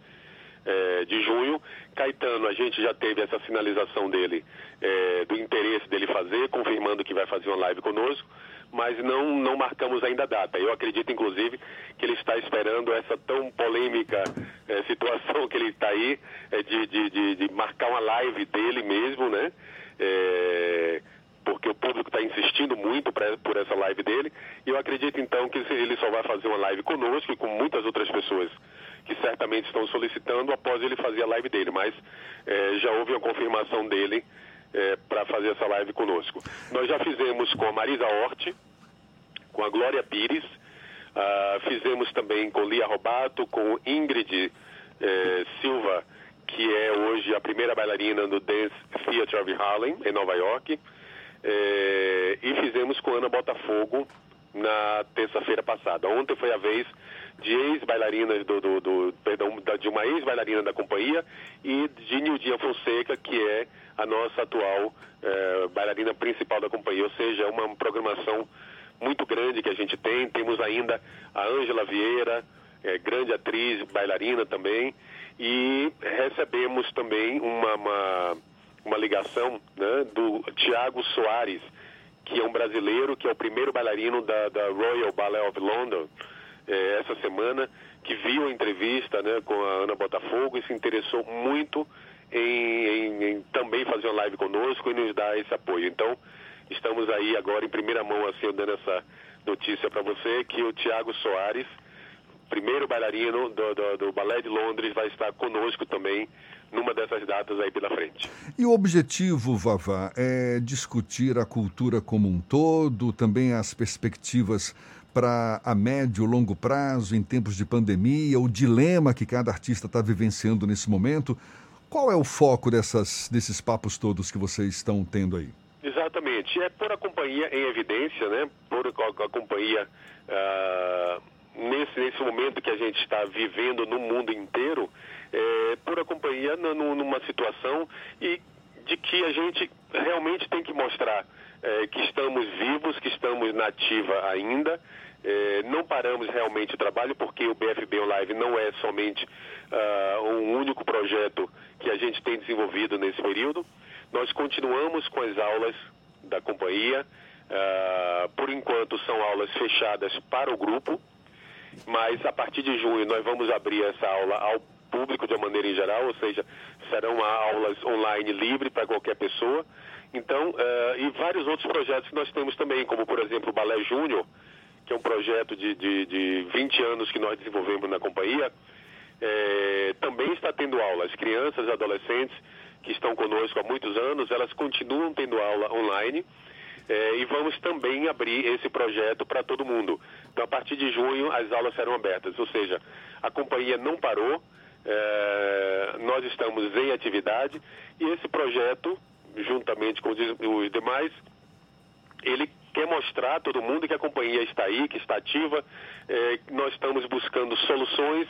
é, de junho. Caetano, a gente já teve essa sinalização dele, é, do interesse dele fazer, confirmando que vai fazer uma live conosco, mas não, não marcamos ainda a data. Eu acredito, inclusive, que ele está esperando essa tão polêmica é, situação que ele está aí, é, de, de, de, de, marcar uma live dele mesmo, né? Porque o público está insistindo muito pra, por essa live dele. E eu acredito então que ele só vai fazer uma live conosco e com muitas outras pessoas que certamente estão solicitando após ele fazer a live dele. Mas é, já houve a confirmação dele é, para fazer essa live conosco. Nós já fizemos com a Marisa Hort, com a Glória Pires, uh, fizemos também com Lia Robato, com Ingrid é, Silva, que é hoje a primeira bailarina no Dance Theatre of Harlem, em Nova York. É, e fizemos com Ana Botafogo na terça-feira passada. Ontem foi a vez de ex-bailarinas do, do, do, perdão, de uma ex-bailarina da companhia e de Nildinha Fonseca, que é a nossa atual é, bailarina principal da companhia. Ou seja, é uma programação muito grande que a gente tem. Temos ainda a Ângela Vieira, é, grande atriz, bailarina também, e recebemos também uma, uma uma ligação né, do Tiago Soares, que é um brasileiro, que é o primeiro bailarino da, da Royal Ballet of London, é, essa semana, que viu a entrevista né, com a Ana Botafogo e se interessou muito em, em, em, também fazer uma live conosco e nos dar esse apoio. Então, estamos aí agora em primeira mão, assim, dando essa notícia para você, que o Tiago Soares, primeiro bailarino do, do, do Ballet de Londres, vai estar conosco também numa dessas datas aí pela frente. E o objetivo, Vavá, é discutir a cultura como um todo, também as perspectivas para a médio e longo prazo, em tempos de pandemia, o dilema que cada artista está vivenciando nesse momento. Qual é o foco dessas, desses papos todos que vocês estão tendo aí? Exatamente. É pôr a companhia em evidência, né? Pôr a, a companhia uh, nesse, nesse momento que a gente está vivendo no mundo inteiro, é, por a companhia numa situação e de que a gente realmente tem que mostrar é, que estamos vivos, que estamos na ativa ainda. É, não paramos realmente o trabalho porque o BFB Live não é somente uh, um único projeto que a gente tem desenvolvido nesse período. Nós continuamos com as aulas da companhia. Uh, por enquanto são aulas fechadas para o grupo, mas a partir de junho nós vamos abrir essa aula ao público de uma maneira em geral, ou seja, serão aulas online livre para qualquer pessoa. Então, uh, e vários outros projetos que nós temos também, como por exemplo o Balé Júnior, que é um projeto de, de, de 20 anos que nós desenvolvemos na companhia, é, também está tendo aula. As crianças adolescentes que estão conosco há muitos anos, elas continuam tendo aula online. É, e vamos também abrir esse projeto para todo mundo. Então, a partir de junho, as aulas serão abertas, ou seja, a companhia não parou, é, nós estamos em atividade e esse projeto, juntamente com os demais, ele quer mostrar a todo mundo que a companhia está aí, que está ativa, é, nós estamos buscando soluções,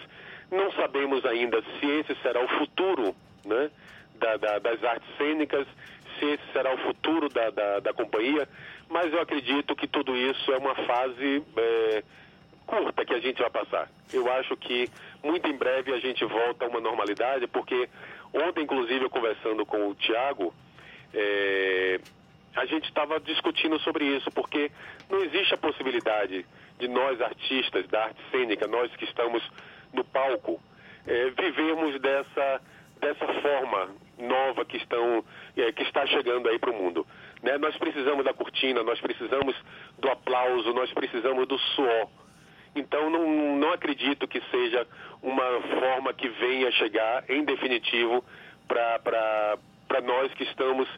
não sabemos ainda se esse será o futuro né, da, da, das artes cênicas, se esse será o futuro da, da, companhia, mas eu acredito que tudo isso é uma fase é, curta que a gente vai passar. Eu acho que muito em breve a gente volta a uma normalidade, porque ontem, inclusive, eu conversando com o Tiago, é, a gente estava discutindo sobre isso, porque não existe a possibilidade de nós, artistas da arte cênica, nós que estamos no palco, é, vivermos dessa, dessa forma nova que, estão, é, que está chegando aí para o mundo. Né? Nós precisamos da cortina, nós precisamos do aplauso, nós precisamos do suor. Então, não, não acredito que seja uma forma que venha chegar, em definitivo, para nós que estamos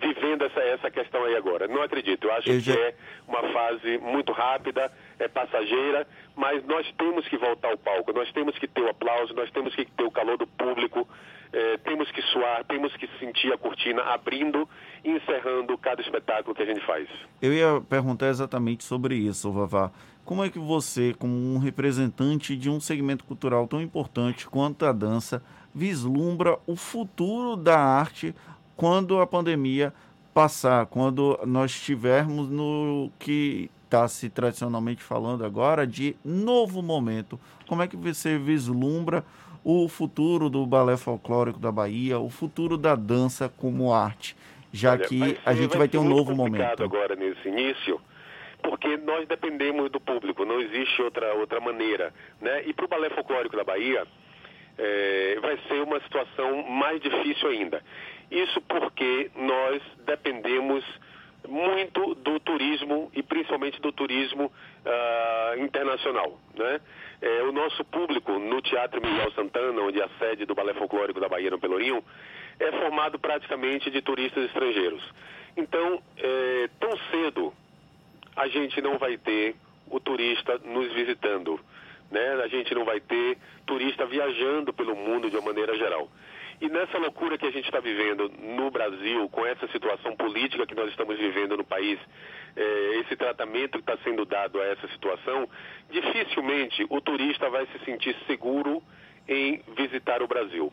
vivendo essa, essa questão aí agora. Não acredito. Eu acho Eu já... que é uma fase muito rápida, é passageira, mas nós temos que voltar ao palco, nós temos que ter o aplauso, nós temos que ter o calor do público, é, temos que suar, temos que sentir a cortina abrindo e encerrando cada espetáculo que a gente faz. Eu ia perguntar exatamente sobre isso, Vavá. Como é que você, como um representante de um segmento cultural tão importante quanto a dança, vislumbra o futuro da arte quando a pandemia passar, quando nós estivermos no que está se tradicionalmente falando agora de novo momento? Como é que você vislumbra o futuro do balé folclórico da Bahia, o futuro da dança como arte, já Olha, que a gente vai, vai ter um novo momento? agora nesse início, porque nós dependemos do público, não existe outra outra maneira, né? E para o balé folclórico da Bahia é, vai ser uma situação mais difícil ainda. Isso porque nós dependemos muito do turismo e principalmente do turismo uh, internacional. Né? É, o nosso público no Teatro Miguel Santana, onde é a sede do Balé Folclórico da Bahia no Pelourinho, é formado praticamente de turistas estrangeiros. Então, é, tão cedo a gente não vai ter o turista nos visitando. Né? A gente não vai ter turista viajando pelo mundo de uma maneira geral. E nessa loucura que a gente está vivendo no Brasil, com essa situação política que nós estamos vivendo no país, é, esse tratamento que está sendo dado a essa situação, dificilmente o turista vai se sentir seguro em visitar o Brasil.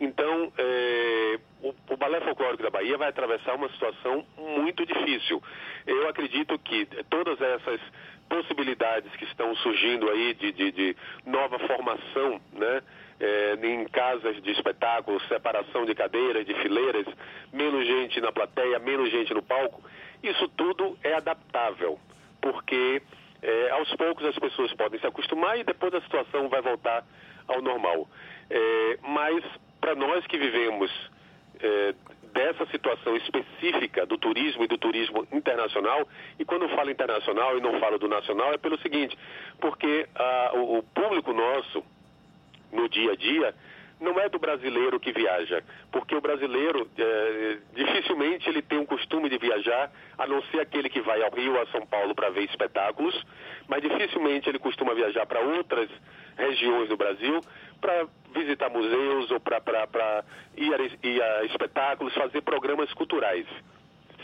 Então, é, o, o, Balé Folclórico da Bahia vai atravessar uma situação muito difícil. Eu acredito que todas essas possibilidades que estão surgindo aí de, de, de nova formação, né? é, em casas de espetáculos, separação de cadeiras, de fileiras, menos gente na plateia, menos gente no palco. Isso tudo é adaptável, porque é, aos poucos as pessoas podem se acostumar e depois a situação vai voltar ao normal. É, mas para nós que vivemos é, dessa situação específica do turismo e do turismo internacional, e quando falo internacional e não falo do nacional, é pelo seguinte, porque ah, o, o público nosso, no dia a dia não é do brasileiro que viaja, porque o brasileiro é, dificilmente ele tem um costume de viajar, a não ser aquele que vai ao Rio, a São Paulo para ver espetáculos, mas dificilmente ele costuma viajar para outras regiões do Brasil para visitar museus ou para ir, a, ir a espetáculos, fazer programas culturais.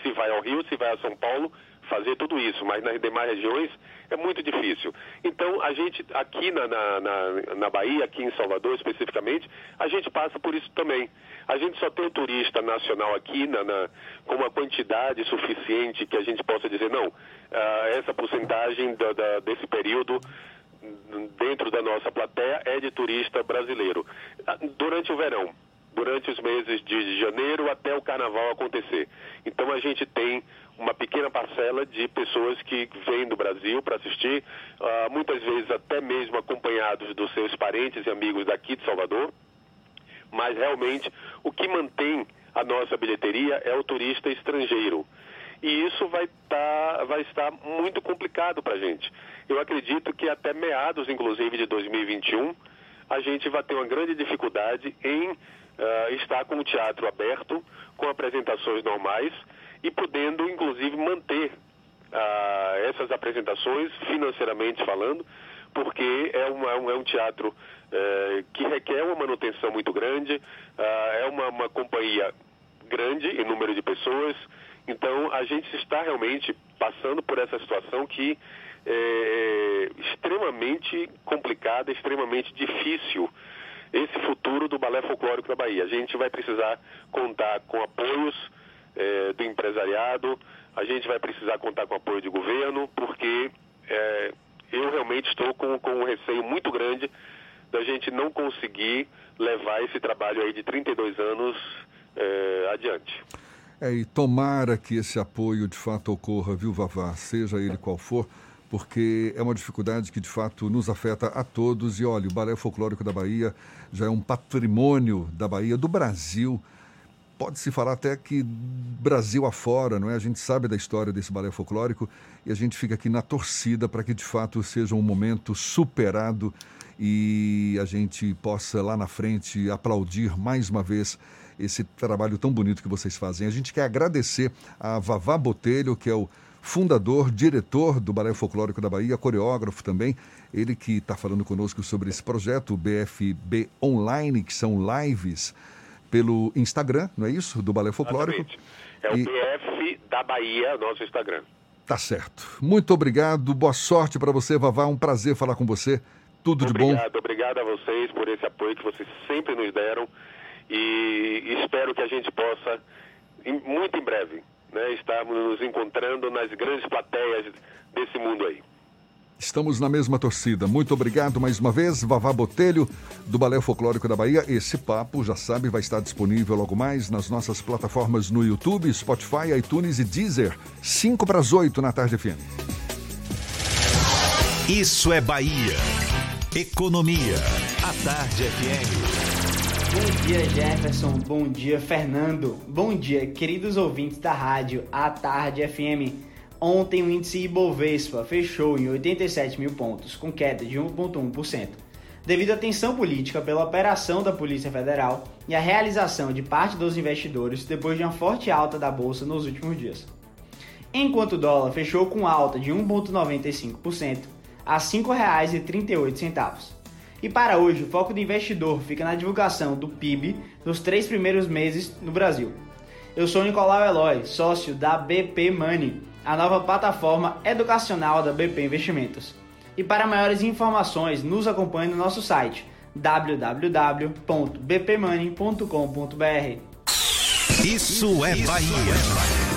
Se vai ao Rio, se vai a São Paulo, fazer tudo isso, mas nas demais regiões é muito difícil. Então, a gente, aqui na, na, na, na Bahia, aqui em Salvador especificamente, a gente passa por isso também. A gente só tem o turista nacional aqui na, na, com uma quantidade suficiente que a gente possa dizer, não, uh, essa porcentagem da, da, desse período dentro da nossa plateia é de turista brasileiro. Ah, durante o verão, durante os meses de janeiro até o carnaval acontecer. Então a gente tem uma pequena parcela de pessoas que vêm do Brasil para assistir, uh, muitas vezes até mesmo acompanhados dos seus parentes e amigos daqui de Salvador. Mas realmente o que mantém a nossa bilheteria é o turista estrangeiro. E isso vai, tá, vai estar muito complicado para a gente. Eu acredito que até meados, inclusive, de 2021, a gente vai ter uma grande dificuldade em uh, estar com o teatro aberto, com apresentações normais e podendo, inclusive, manter ah, essas apresentações, financeiramente falando, porque é, uma, é um teatro eh, que requer uma manutenção muito grande, ah, é uma, uma companhia grande em número de pessoas, então a gente está realmente passando por essa situação que é extremamente complicada, extremamente difícil esse futuro do balé folclórico da Bahia. A gente vai precisar contar com apoios é, do empresariado, a gente vai precisar contar com apoio de governo, porque é, eu realmente estou com, com um receio muito grande da gente não conseguir levar esse trabalho aí de 32 anos é, adiante. É, e tomara que esse apoio de fato ocorra, viu, Vavá, seja ele qual for, porque é uma dificuldade que de fato nos afeta a todos. E olha, o Balé Folclórico da Bahia já é um patrimônio da Bahia, do Brasil pode-se falar até que Brasil afora, não é? A gente sabe da história desse balé folclórico e a gente fica aqui na torcida para que de fato seja um momento superado e a gente possa lá na frente aplaudir mais uma vez esse trabalho tão bonito que vocês fazem. A gente quer agradecer a Vavá Botelho, que é o fundador, diretor do Balé Folclórico da Bahia, coreógrafo também. Ele que está falando conosco sobre esse projeto, o BFB Online, que são lives pelo Instagram, não é isso? Do Balé Folclórico. Exatamente. É o E- BF da Bahia, nosso Instagram. Tá certo. Muito obrigado, boa sorte para você, Vavá. Um prazer falar com você. Tudo de bom. Obrigado, obrigado a vocês por esse apoio que vocês sempre nos deram e espero que a gente possa, em- muito em breve, né, estarmos nos encontrando nas grandes plateias desse mundo aí. Estamos na mesma torcida. Muito obrigado mais uma vez, Vavá Botelho, do Balé Folclórico da Bahia. Esse papo, já sabe, vai estar disponível logo mais nas nossas plataformas no YouTube, Spotify, iTunes e Deezer. 5 para as 8 na tarde FM. Isso é Bahia. Economia. A Tarde FM. Bom dia, Jefferson. Bom dia, Fernando. Bom dia, queridos ouvintes da rádio A Tarde FM. Ontem o índice Ibovespa fechou em 87 mil pontos, com queda de 1,1%, devido à tensão política pela operação da Polícia Federal e à realização de parte dos investidores depois de uma forte alta da bolsa nos últimos dias. Enquanto o dólar fechou com alta de 1,95% a R$ 5,38. E para hoje, o foco do investidor fica na divulgação do PIB dos três primeiros meses no Brasil. Eu sou Nicolau Eloy, sócio da BP Money, a nova plataforma educacional da BP Investimentos. E para maiores informações, nos acompanhe no nosso site www.bpmoney.com.br. Isso é Bahia.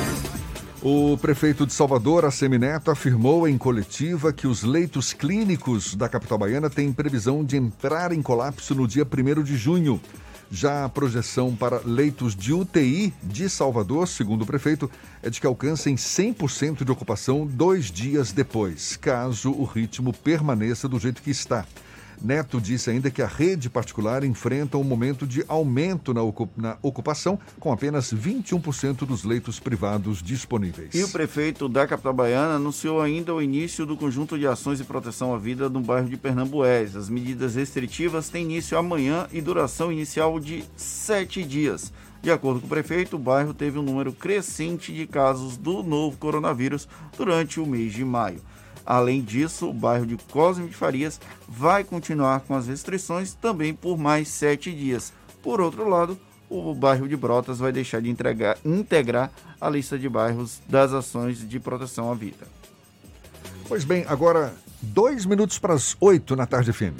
O prefeito de Salvador, Assemineto, afirmou em coletiva que os leitos clínicos da capital baiana têm previsão de entrar em colapso no dia 1 de junho. Já a projeção para leitos de UTI de Salvador, segundo o prefeito, é de que alcancem 100% de ocupação dois dias depois, caso o ritmo permaneça do jeito que está. Neto disse ainda que a rede particular enfrenta um momento de aumento na, ocu- na ocupação, com apenas 21% dos leitos privados disponíveis. E o prefeito da capital baiana anunciou ainda o início do conjunto de ações de proteção à vida no bairro de Pernambués. As medidas restritivas têm início amanhã e duração inicial de sete dias. De acordo com o prefeito, o bairro teve um número crescente de casos do novo coronavírus durante o mês de maio. Além disso, o bairro de Cosme de Farias vai continuar com as restrições também por mais sete dias. Por outro lado, o bairro de Brotas vai deixar de entregar- integrar a lista de bairros das ações de proteção à vida. Pois bem, agora dois minutos para as oito na tarde FM.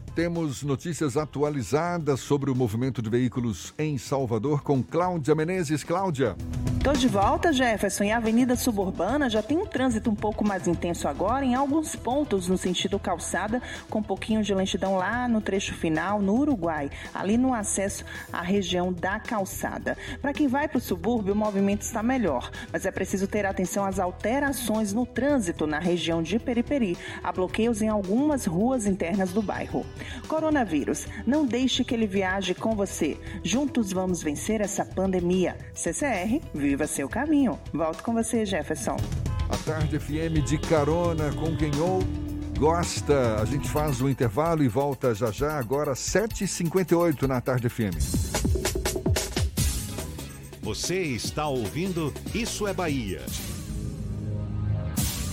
Temos notícias atualizadas sobre o movimento de veículos em Salvador com Cláudia Menezes. Cláudia. Tô de volta, Jefferson, e a Avenida Suburbana já tem um trânsito um pouco mais intenso agora em alguns pontos no sentido calçada, com um pouquinho de lentidão lá no trecho final, no Uruguai, ali no acesso à região da calçada. Para quem vai para o subúrbio, o movimento está melhor, mas é preciso ter atenção às alterações no trânsito na região de Periperi. Há bloqueios em algumas ruas internas do bairro. Coronavírus, não deixe que ele viaje com você. Juntos vamos vencer essa pandemia. CCR, viva seu caminho. Volto com você, Jefferson. A tarde FM de carona com quem ou gosta. A gente faz o intervalo e volta já já, agora 7h58 na tarde FM. Você está ouvindo Isso é Bahia.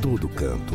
todo canto.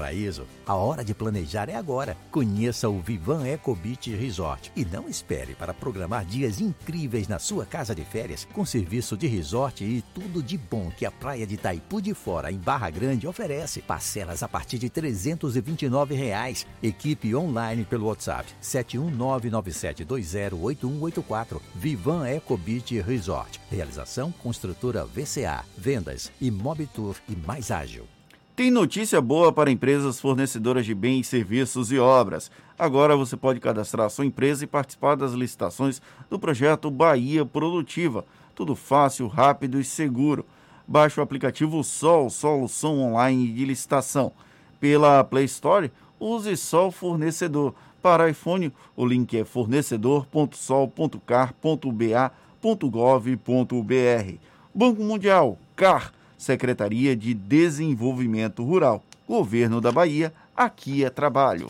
paraíso? A hora de planejar é agora. Conheça o Vivan Eco Beach Resort e não espere para programar dias incríveis na sua casa de férias com serviço de resort e tudo de bom que a praia de Itaipu de Fora, em Barra Grande, oferece. Parcelas a partir de 329 reais. Equipe online pelo WhatsApp 71997208184. Vivan Eco Beach Resort. Realização Construtora VCA. Vendas Imobitour e mais ágil. Tem notícia boa para empresas fornecedoras de bens, serviços e obras. Agora você pode cadastrar sua empresa e participar das licitações do projeto Bahia Produtiva. Tudo fácil, rápido e seguro. Baixe o aplicativo Sol, solução online de licitação. Pela Play Store, use Sol Fornecedor. Para iPhone, o link é fornecedor.sol.car.ba.gov.br. Banco Mundial, CAR, Secretaria de Desenvolvimento Rural, Governo da Bahia, aqui é trabalho.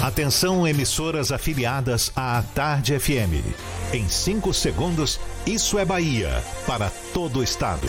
Atenção, emissoras afiliadas à Tarde FM. Em 5 segundos, isso é Bahia para todo o estado.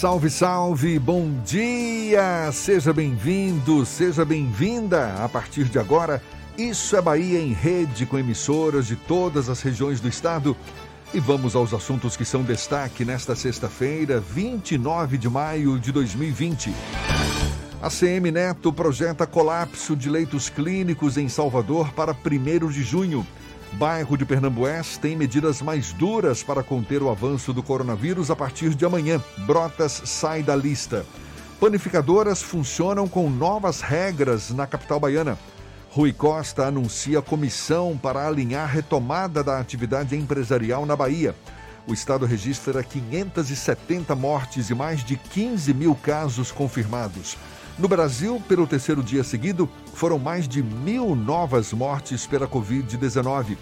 Salve, salve, bom dia! Seja bem-vindo, seja bem-vinda. A partir de agora, isso é Bahia em rede com emissoras de todas as regiões do estado. E vamos aos assuntos que são destaque nesta sexta-feira, 29 de maio de 2020. A CM Neto projeta colapso de leitos clínicos em Salvador para 1 de junho. Bairro de Pernambués tem medidas mais duras para conter o avanço do coronavírus a partir de amanhã. Brotas sai da lista. Panificadoras funcionam com novas regras na capital baiana. Rui Costa anuncia comissão para alinhar retomada da atividade empresarial na Bahia. O estado registra 570 mortes e mais de 15 mil casos confirmados. No Brasil, pelo terceiro dia seguido, foram mais de mil novas mortes pela Covid-19.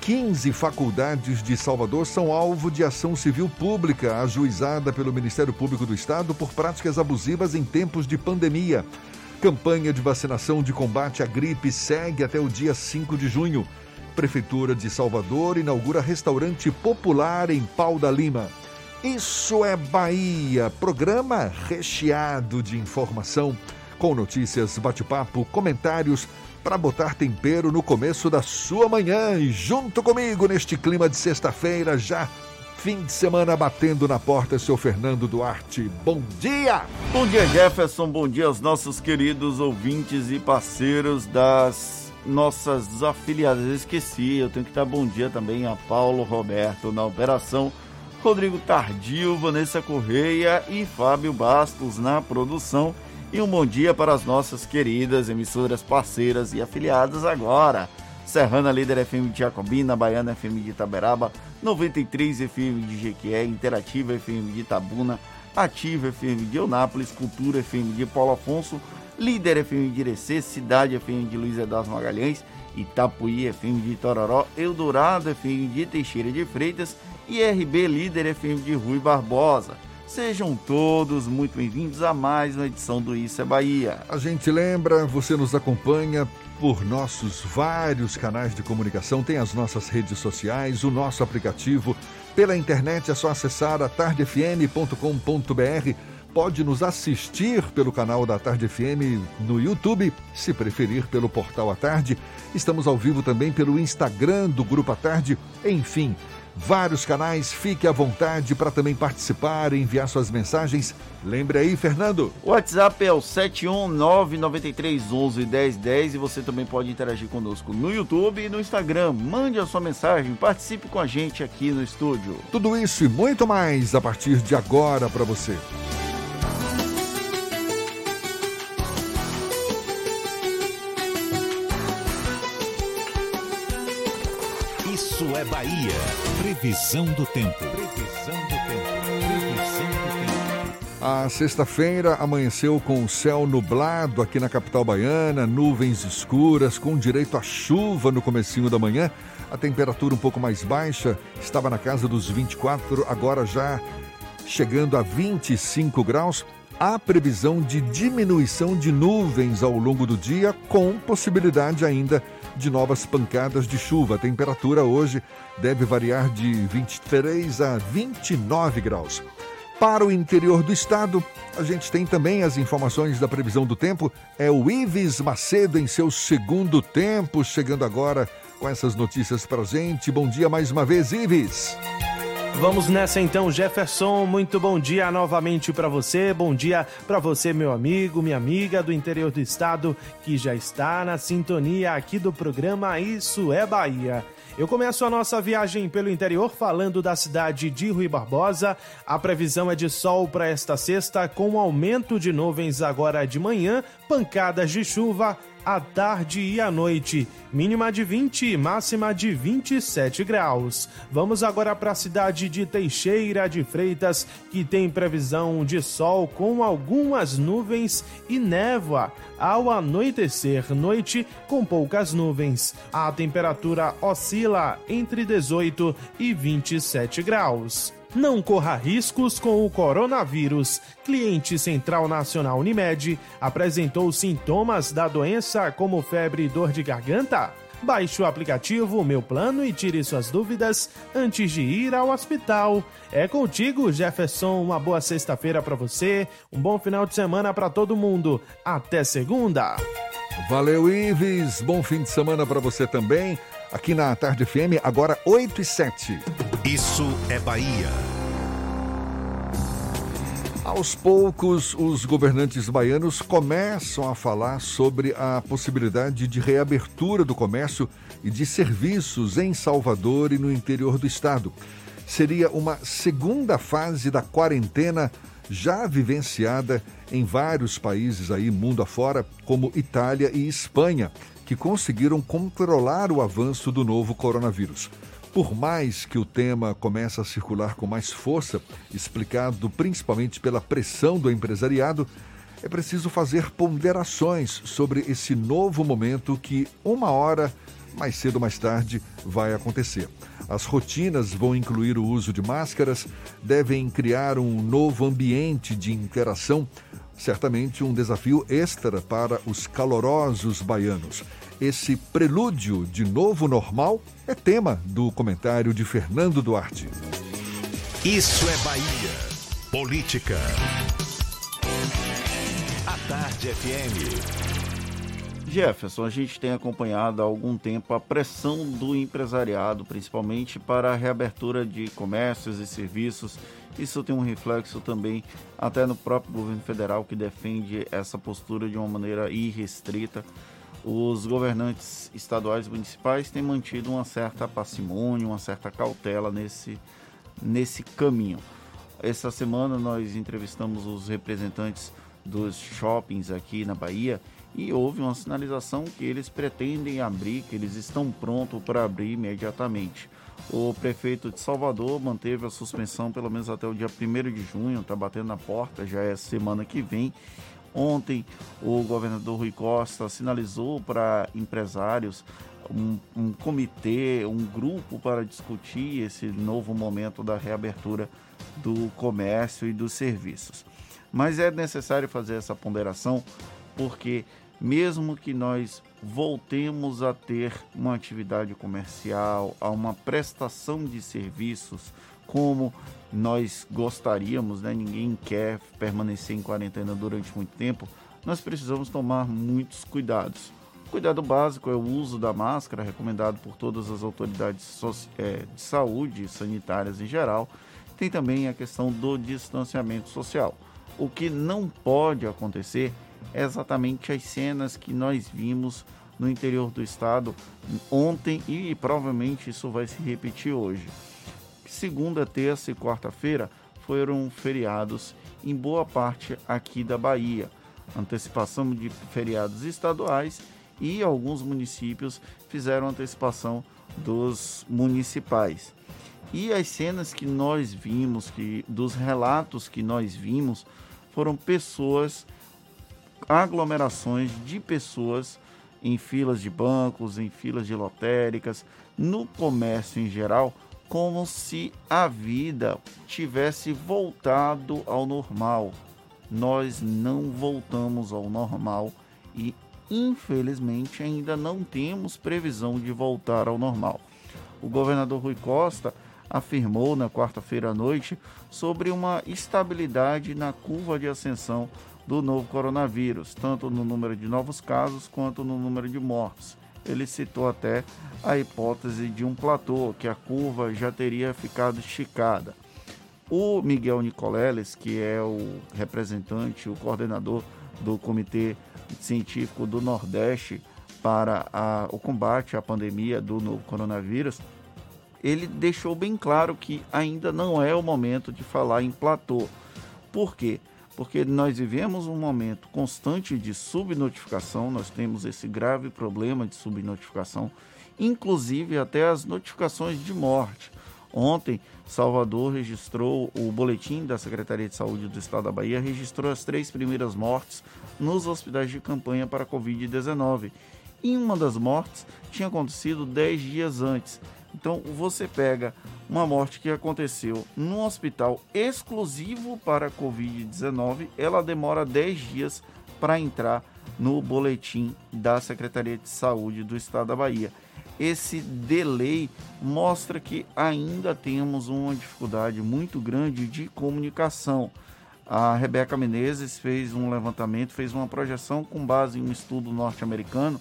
15 faculdades de Salvador são alvo de ação civil pública ajuizada pelo Ministério Público do Estado por práticas abusivas em tempos de pandemia. Campanha de vacinação de combate à gripe segue até o dia 5 de junho. Prefeitura de Salvador inaugura restaurante popular em Pau da Lima. Isso é Bahia, programa recheado de informação, com notícias, bate-papo, comentários para botar tempero no começo da sua manhã. E junto comigo neste clima de sexta-feira, já fim de semana batendo na porta, seu Fernando Duarte. Bom dia! Bom dia, Jefferson. Bom dia aos nossos queridos ouvintes e parceiros das nossas afiliadas. Eu esqueci, eu tenho que dar bom dia também a Paulo Roberto na operação. Rodrigo Tardio, Vanessa Correia e Fábio Bastos na produção. E um bom dia para as nossas queridas emissoras parceiras e afiliadas agora. Serrana Líder FM de Jacobina, Baiana FM de Itaberaba, 93 FM de Jequié, Interativa FM de Itabuna, Ativa FM de Eunápolis, Cultura FM de Paulo Afonso, Líder FM de Irecê, Cidade FM de Luiz Edas Magalhães, Itapuí FM de Tororó, Eldorado FM de Teixeira de Freitas e RB Líder FM de Rui Barbosa. Sejam todos muito bem-vindos a mais uma edição do Isso é Bahia. A gente lembra, você nos acompanha por nossos vários canais de comunicação, tem as nossas redes sociais, o nosso aplicativo. Pela internet é só acessar atardefm.com.br. Pode nos assistir pelo canal da Tarde FM no YouTube, se preferir pelo portal A Tarde. Estamos ao vivo também pelo Instagram do Grupo A Tarde. Enfim, vários canais. Fique à vontade para também participar, enviar suas mensagens. Lembre aí, Fernando. O WhatsApp é o 71993111010 e você também pode interagir conosco no YouTube e no Instagram. Mande a sua mensagem, participe com a gente aqui no estúdio. Tudo isso e muito mais a partir de agora para você. É Bahia. Previsão do tempo. Previsão do tempo. Previsão do tempo. A sexta-feira amanheceu com o céu nublado aqui na capital baiana, nuvens escuras, com direito a chuva no comecinho da manhã. A temperatura um pouco mais baixa, estava na casa dos 24, agora já chegando a 25 graus. Há previsão de diminuição de nuvens ao longo do dia, com possibilidade ainda de novas pancadas de chuva. A temperatura hoje deve variar de 23 a 29 graus. Para o interior do estado, a gente tem também as informações da previsão do tempo. É o Ives Macedo em seu segundo tempo, chegando agora com essas notícias para a gente. Bom dia mais uma vez, Ives. Vamos nessa então, Jefferson. Muito bom dia novamente para você. Bom dia para você, meu amigo, minha amiga do interior do estado, que já está na sintonia aqui do programa Isso é Bahia. Eu começo a nossa viagem pelo interior falando da cidade de Rui Barbosa. A previsão é de sol para esta sexta, com aumento de nuvens agora de manhã, pancadas de chuva à tarde e à noite. Mínima de 20 e máxima de 27 graus. Vamos agora para a cidade de Teixeira de Freitas, que tem previsão de sol com algumas nuvens e névoa ao anoitecer, noite com poucas nuvens. A temperatura oscila entre 18 e 27 graus. Não corra riscos com o coronavírus. Cliente Central Nacional Unimed apresentou sintomas da doença como febre e dor de garganta? Baixe o aplicativo Meu Plano e tire suas dúvidas antes de ir ao hospital. É contigo, Jefferson. Uma boa sexta-feira para você, um bom final de semana para todo mundo. Até segunda. Valeu, Ives. Bom fim de semana para você também. Aqui na Tarde FM, agora 8 e 7. Isso é Bahia. Aos poucos, os governantes baianos começam a falar sobre a possibilidade de reabertura do comércio e de serviços em Salvador e no interior do estado. Seria uma segunda fase da quarentena já vivenciada em vários países aí mundo afora, como Itália e Espanha, que conseguiram controlar o avanço do novo coronavírus. Por mais que o tema comece a circular com mais força, explicado principalmente pela pressão do empresariado, é preciso fazer ponderações sobre esse novo momento que, uma hora, mais cedo ou mais tarde, vai acontecer. As rotinas vão incluir o uso de máscaras, devem criar um novo ambiente de interação, certamente um desafio extra para os calorosos baianos. Esse prelúdio de novo normal é tema do comentário de Fernando Duarte. Isso é Bahia. Política. A Tarde FM. Jefferson, a gente tem acompanhado há algum tempo a pressão do empresariado, principalmente para a reabertura de comércios e serviços. Isso tem um reflexo também até no próprio governo federal, que defende essa postura de uma maneira irrestrita os governantes estaduais e municipais têm mantido uma certa parcimônia, uma certa cautela nesse, nesse caminho. Essa semana nós entrevistamos os representantes dos shoppings aqui na Bahia e houve uma sinalização que eles pretendem abrir, que eles estão prontos para abrir imediatamente. O prefeito de Salvador manteve a suspensão pelo menos até o dia 1 de junho, está batendo na porta, já é semana que vem. Ontem, o governador Rui Costa sinalizou para empresários um, um, comitê, um grupo para discutir esse novo momento da reabertura do comércio e dos serviços. Mas é necessário fazer essa ponderação porque, mesmo que nós voltemos a ter uma atividade comercial, a uma prestação de serviços como nós gostaríamos, né? ninguém quer permanecer em quarentena durante muito tempo, nós precisamos tomar muitos cuidados. O cuidado básico é o uso da máscara, recomendado por todas as autoridades é, de saúde sanitárias em geral. Tem também a questão do distanciamento social. O que não pode acontecer é exatamente as cenas que nós vimos no interior do estado ontem e provavelmente isso vai se repetir hoje. Segunda, terça e quarta-feira foram feriados em boa parte aqui da Bahia. Antecipação de feriados estaduais e alguns municípios fizeram antecipação dos municipais. E as cenas que nós vimos, que dos relatos que nós vimos, foram pessoas, aglomerações de pessoas em filas de bancos, em filas de lotéricas, no comércio em geral, como se a vida tivesse voltado ao normal. Nós não voltamos ao normal e, infelizmente, ainda não temos previsão de voltar ao normal. O governador Rui Costa afirmou na quarta-feira à noite sobre uma estabilidade na curva de ascensão do novo coronavírus, tanto no número de novos casos quanto no número de mortes. Ele citou até a hipótese de um platô, que a curva já teria ficado esticada. O Miguel Nicoleles, que é o representante, o coordenador do Comitê Científico do Nordeste para a, o combate à pandemia do novo coronavírus, ele deixou bem claro que ainda não é o momento de falar em platô. Por quê? Porque nós vivemos um momento constante de subnotificação, nós temos esse grave problema de subnotificação, inclusive até as notificações de morte. Ontem, Salvador registrou o boletim da Secretaria de Saúde do Estado da Bahia, registrou as três primeiras mortes nos hospitais de campanha para a Covid-19. E uma das mortes tinha acontecido 10 dias antes. Então você pega uma morte que aconteceu num hospital exclusivo para Covid-19, ela demora 10 dias para entrar no boletim da Secretaria de Saúde do Estado da Bahia. Esse delay mostra que ainda temos uma dificuldade muito grande de comunicação. A Rebeca Menezes fez um levantamento, fez uma projeção com base em um estudo norte-americano.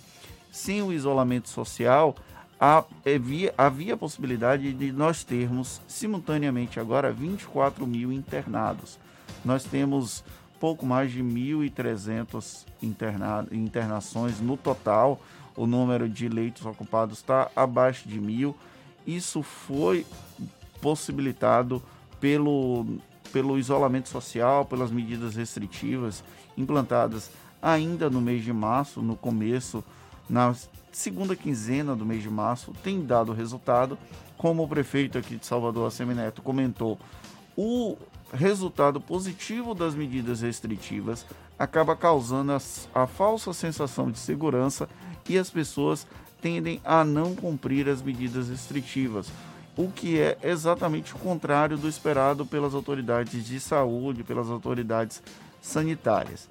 Sem o isolamento social, havia, havia a possibilidade de nós termos simultaneamente agora 24 mil internados. Nós temos pouco mais de 1.300 interna internações no total. O número de leitos ocupados está abaixo de mil. Isso foi possibilitado pelo, pelo isolamento social, pelas medidas restritivas implantadas ainda no mês de março, no começo, nas segunda quinzena do mês de março tem dado resultado. Como o prefeito aqui de Salvador, Assemineto, comentou, o resultado positivo das medidas restritivas acaba causando a, a falsa sensação de segurança e as pessoas tendem a não cumprir as medidas restritivas, o que é exatamente o contrário do esperado pelas autoridades de saúde, pelas autoridades sanitárias.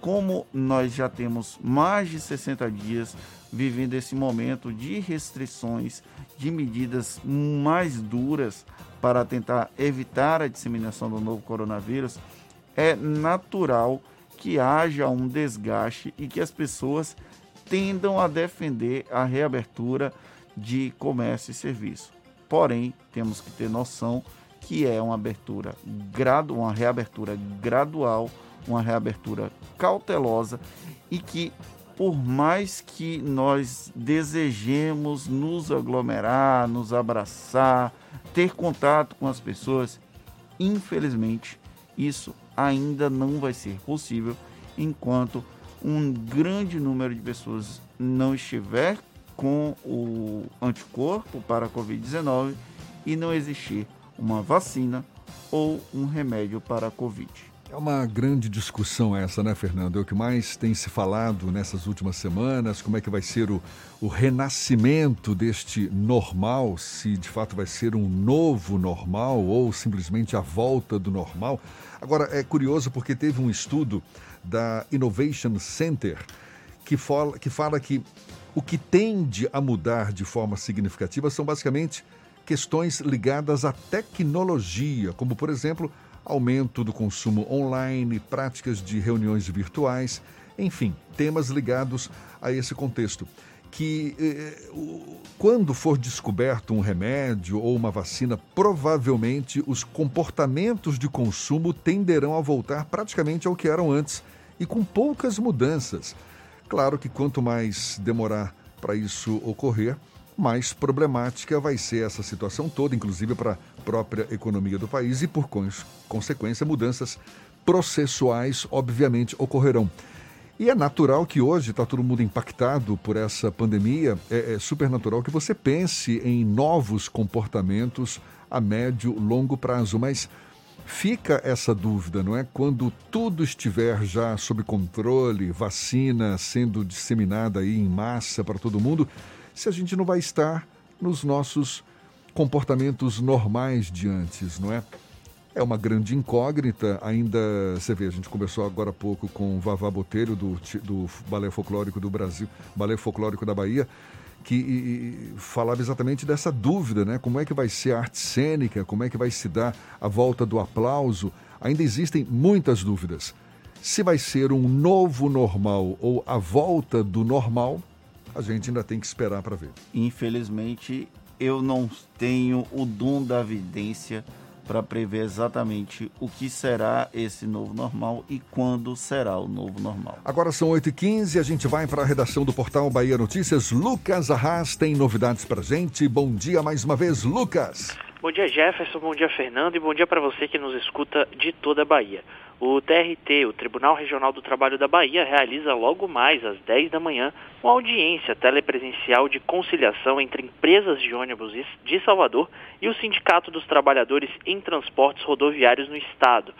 Como nós já temos mais de 60 dias vivendo esse momento de restrições, de medidas mais duras para tentar evitar a disseminação do novo coronavírus, é natural que haja um desgaste e que as pessoas tendam a defender a reabertura de comércio e serviço. Porém, temos que ter noção que é uma abertura gradual, uma reabertura gradual, uma reabertura cautelosa e que por mais que nós desejemos nos aglomerar, nos abraçar, ter contato com as pessoas, infelizmente isso ainda não vai ser possível enquanto um grande número de pessoas não estiver com o anticorpo para a Covid-19 e não existir uma vacina ou um remédio para a Covid. É uma grande discussão essa, né, Fernando? É o que mais tem se falado nessas últimas semanas, como é que vai ser o, o renascimento deste normal, se de fato vai ser um novo normal ou simplesmente a volta do normal. Agora, é curioso porque teve um estudo da Innovation Center que fala que, fala que o que tende a mudar de forma significativa são basicamente questões ligadas à tecnologia, como, por exemplo, aumento do consumo online, práticas de reuniões virtuais, enfim, temas ligados a esse contexto. Que eh, quando for descoberto um remédio ou uma vacina, provavelmente os comportamentos de consumo tenderão a voltar praticamente ao que eram antes e com poucas mudanças. Claro que quanto mais demorar para isso ocorrer, mais problemática vai ser essa situação toda, inclusive para própria economia do país e, por consequência, mudanças processuais, obviamente, ocorrerão. E é natural que hoje está todo mundo impactado por essa pandemia, é, é super natural que você pense em novos comportamentos a médio, longo prazo, mas fica essa dúvida, não é? Quando tudo estiver já sob controle, vacina sendo disseminada aí em massa para todo mundo, se a gente não vai estar nos nossos comportamentos normais de antes, não é? É uma grande incógnita, ainda, você vê, a gente conversou agora há pouco com o Vavá Botelho, do, do Balé Folclórico do Brasil, Balé Folclórico da Bahia, que e, falava exatamente dessa dúvida, né? Como é que vai ser a arte cênica, como é que vai se dar a volta do aplauso? Ainda existem muitas dúvidas. Se vai ser um novo normal ou a volta do normal, a gente ainda tem que esperar para ver. Infelizmente, eu não tenho o dom da evidência para prever exatamente o que será esse novo normal e quando será o novo normal. Agora são 8h15 a gente vai para a redação do portal Bahia Notícias. Lucas Arras tem novidades para gente. Bom dia mais uma vez, Lucas. Bom dia, Jefferson. Bom dia, Fernando. E bom dia para você que nos escuta de toda a Bahia. O TRT, o Tribunal Regional do Trabalho da Bahia, realiza logo mais às 10 da manhã uma audiência telepresencial de conciliação entre empresas de ônibus de Salvador e o Sindicato dos Trabalhadores em Transportes Rodoviários no Estado.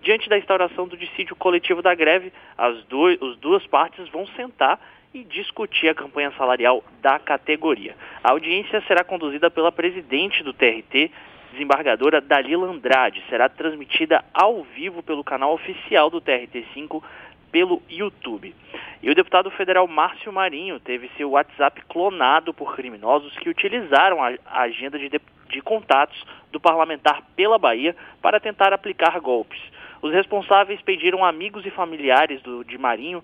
Diante da instauração do dissídio coletivo da greve, as duas, as duas partes vão sentar e discutir a campanha salarial da categoria. A audiência será conduzida pela presidente do TRT, desembargadora Dalila Andrade. Será transmitida ao vivo pelo canal oficial do TRT5 pelo YouTube. E o deputado federal Márcio Marinho teve seu WhatsApp clonado por criminosos que utilizaram a agenda de, de contatos do parlamentar pela Bahia para tentar aplicar golpes. Os responsáveis pediram amigos e familiares do, de Marinho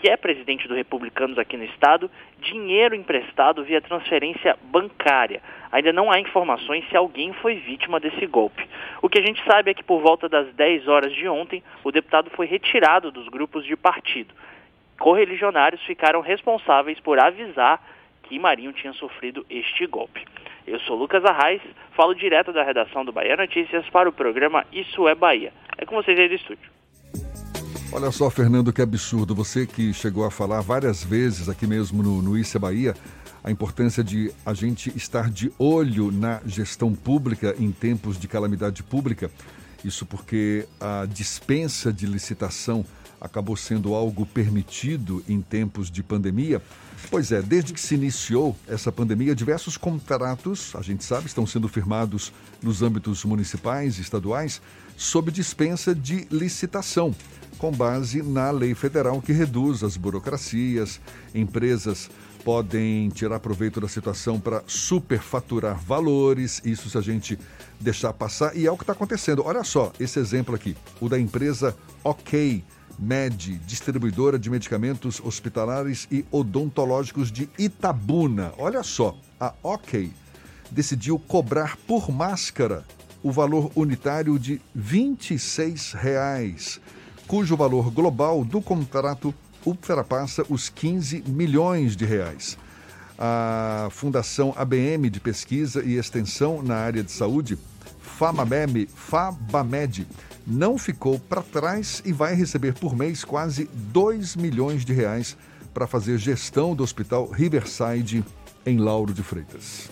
que é presidente do Republicanos aqui no estado, dinheiro emprestado via transferência bancária. Ainda não há informações se alguém foi vítima desse golpe. O que a gente sabe é que por volta das 10 horas de ontem, o deputado foi retirado dos grupos de partido. Correligionários ficaram responsáveis por avisar que Marinho tinha sofrido este golpe. Eu sou Lucas Arraes, falo direto da redação do Bahia Notícias para o programa Isso é Bahia. É com vocês aí do estúdio. Olha só, Fernando, que absurdo. Você que chegou a falar várias vezes aqui mesmo no, no Issa Bahia a importância de a gente estar de olho na gestão pública em tempos de calamidade pública. Isso porque a dispensa de licitação acabou sendo algo permitido em tempos de pandemia. Pois é, desde que se iniciou essa pandemia, diversos contratos, a gente sabe, estão sendo firmados nos âmbitos municipais e estaduais sob dispensa de licitação com base na lei federal que reduz as burocracias. Empresas podem tirar proveito da situação para superfaturar valores, isso se a gente deixar passar, e é o que está acontecendo. Olha só esse exemplo aqui, o da empresa OK Med, distribuidora de medicamentos hospitalares e odontológicos de Itabuna. Olha só, a OK decidiu cobrar por máscara o valor unitário de R$ 26. Reais cujo valor global do contrato ultrapassa os 15 milhões de reais. A Fundação ABM de Pesquisa e Extensão na área de saúde, FAMAMED, FABAMED, não ficou para trás e vai receber por mês quase 2 milhões de reais para fazer gestão do Hospital Riverside em Lauro de Freitas.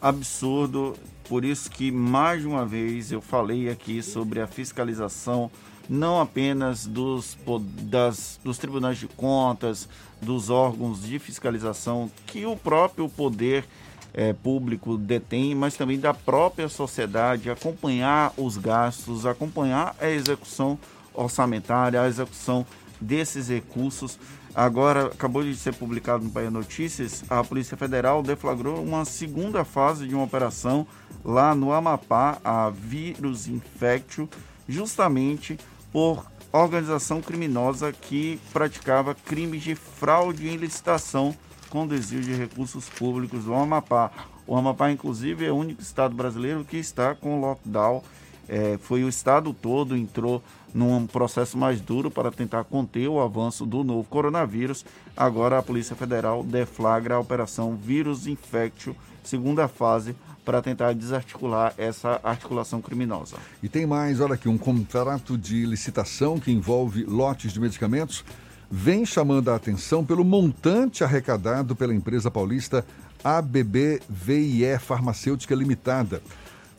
Absurdo por isso que mais uma vez eu falei aqui sobre a fiscalização não apenas dos, das, dos tribunais de contas, dos órgãos de fiscalização que o próprio poder é, público detém, mas também da própria sociedade, acompanhar os gastos, acompanhar a execução orçamentária, a execução desses recursos. Agora, acabou de ser publicado no Bahia Notícias, a Polícia Federal deflagrou uma segunda fase de uma operação lá no Amapá, a Vírus Infectio, justamente por organização criminosa que praticava crimes de fraude em licitação com desvio de recursos públicos do Amapá. O Amapá, inclusive, é o único estado brasileiro que está com lockdown. É, foi o estado todo entrou num processo mais duro para tentar conter o avanço do novo coronavírus. Agora a Polícia Federal deflagra a operação Vírus Infectio, segunda fase, para tentar desarticular essa articulação criminosa. E tem mais, olha aqui, um contrato de licitação que envolve lotes de medicamentos vem chamando a atenção pelo montante arrecadado pela empresa paulista ABB-VIE Farmacêutica Limitada.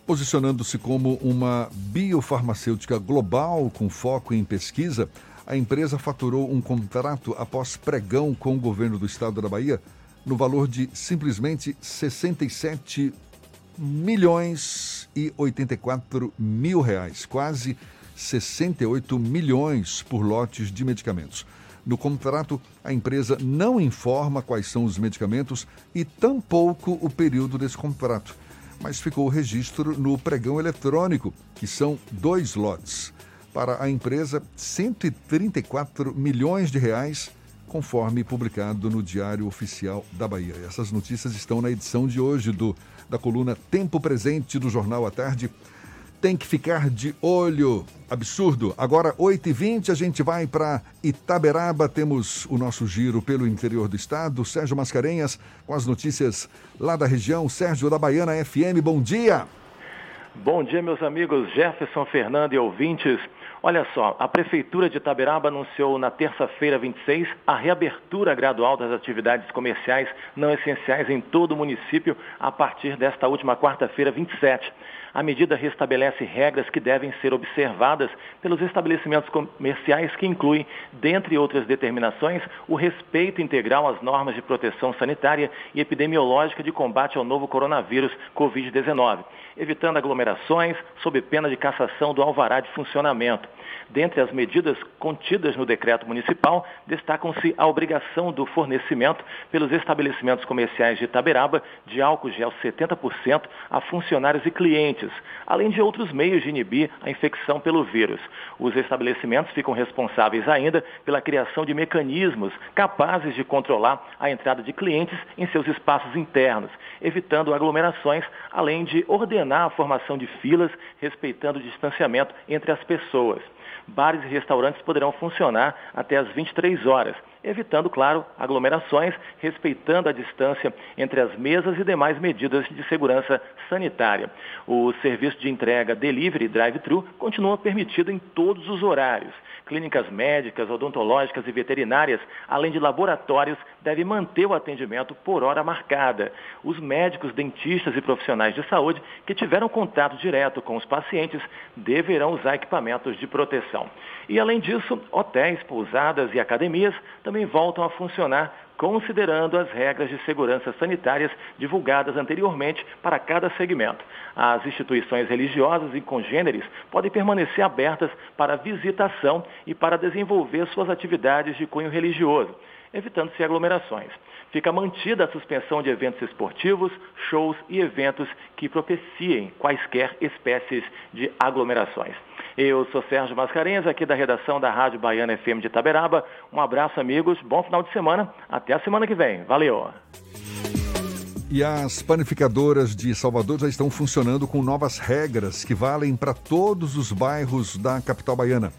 Posicionando-se como uma biofarmacêutica global com foco em pesquisa, a empresa faturou um contrato após pregão com o governo do estado da Bahia no valor de simplesmente 67 milhões e 84 mil reais, quase 68 milhões por lotes de medicamentos. No contrato, a empresa não informa quais são os medicamentos e tampouco o período desse contrato, mas ficou o registro no pregão eletrônico, que são dois lotes. Para a empresa, 134 milhões de reais, conforme publicado no Diário Oficial da Bahia. Essas notícias estão na edição de hoje do da coluna Tempo Presente do Jornal à Tarde. Tem que ficar de olho. Absurdo. Agora, 8h20, a gente vai para Itaberaba. Temos o nosso giro pelo interior do estado. Sérgio Mascarenhas com as notícias lá da região. Sérgio da Baiana FM, bom dia. Bom dia, meus amigos Jefferson, Fernando e ouvintes. Olha só, a Prefeitura de Itaberaba anunciou na terça-feira 26 a reabertura gradual das atividades comerciais não essenciais em todo o município a partir desta última quarta-feira 27. A medida restabelece regras que devem ser observadas pelos estabelecimentos comerciais, que incluem, dentre outras determinações, o respeito integral às normas de proteção sanitária e epidemiológica de combate ao novo coronavírus Covid-19, evitando aglomerações sob pena de cassação do alvará de funcionamento. Dentre as medidas contidas no decreto municipal, destacam-se a obrigação do fornecimento pelos estabelecimentos comerciais de Itaberaba de álcool gel 70% a funcionários e clientes, além de outros meios de inibir a infecção pelo vírus. Os estabelecimentos ficam responsáveis ainda pela criação de mecanismos capazes de controlar a entrada de clientes em seus espaços internos, evitando aglomerações, além de ordenar a formação de filas, respeitando o distanciamento entre as pessoas bares e restaurantes poderão funcionar até às 23 horas, evitando, claro, aglomerações, respeitando a distância entre as mesas e demais medidas de segurança sanitária. O serviço de entrega delivery drive-thru continua permitido em todos os horários. Clínicas médicas, odontológicas e veterinárias, além de laboratórios, devem manter o atendimento por hora marcada. Os médicos, dentistas e profissionais de saúde que tiveram contato direto com os pacientes deverão usar equipamentos de proteção. E, além disso, hotéis, pousadas e academias também voltam a funcionar considerando as regras de segurança sanitárias divulgadas anteriormente para cada segmento. As instituições religiosas e congêneres podem permanecer abertas para visitação e para desenvolver suas atividades de cunho religioso, evitando-se aglomerações. Fica mantida a suspensão de eventos esportivos, shows e eventos que propiciem quaisquer espécies de aglomerações. Eu sou Sérgio Mascarenhas, aqui da redação da Rádio Baiana FM de Itaberaba. Um abraço, amigos. Bom final de semana. Até a semana que vem. Valeu! E as panificadoras de Salvador já estão funcionando com novas regras que valem para todos os bairros da capital baiana.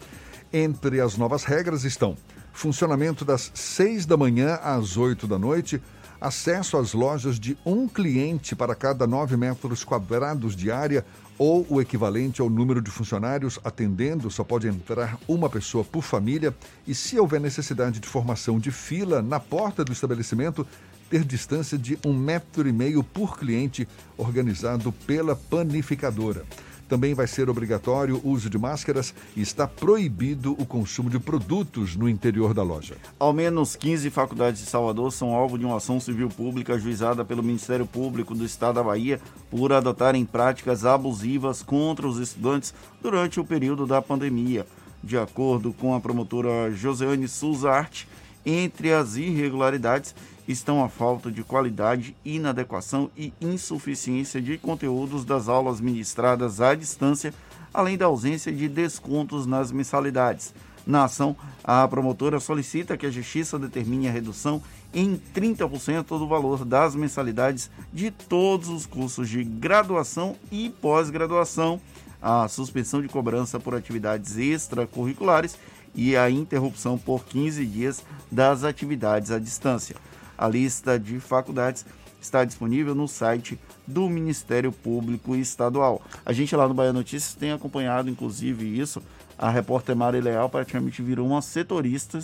Entre as novas regras estão funcionamento das 6 da manhã às 8 da noite, acesso às lojas de um cliente para cada 9 metros quadrados de área ou o equivalente ao número de funcionários atendendo, só pode entrar uma pessoa por família e, se houver necessidade de formação de fila na porta do estabelecimento, ter distância de um metro e meio por cliente, organizado pela panificadora. Também vai ser obrigatório o uso de máscaras e está proibido o consumo de produtos no interior da loja. Ao menos 15 faculdades de Salvador são alvo de uma ação civil pública ajuizada pelo Ministério Público do Estado da Bahia por adotarem práticas abusivas contra os estudantes durante o período da pandemia. De acordo com a promotora Joseane Suzarte, entre as irregularidades estão a falta de qualidade, inadequação e insuficiência de conteúdos das aulas ministradas à distância, além da ausência de descontos nas mensalidades. Na ação, a promotora solicita que a Justiça determine a redução em 30% do valor das mensalidades de todos os cursos de graduação e pós-graduação, a suspensão de cobrança por atividades extracurriculares e a interrupção por 15 dias das atividades à distância. A lista de faculdades está disponível no site do Ministério Público Estadual. A gente lá no Bahia Notícias tem acompanhado, inclusive, isso. A repórter Mari Leal praticamente virou uma setorista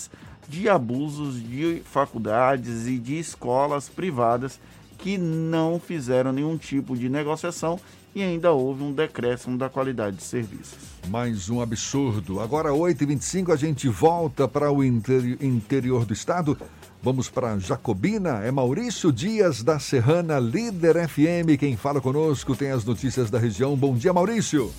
de abusos de faculdades e de escolas privadas que não fizeram nenhum tipo de negociação e ainda houve um decréscimo da qualidade de serviços. Mais um absurdo. Agora, 8h25, a gente volta para o interior do estado. Vamos para Jacobina. É Maurício Dias, da Serrana Líder FM. Quem fala conosco tem as notícias da região. Bom dia, Maurício.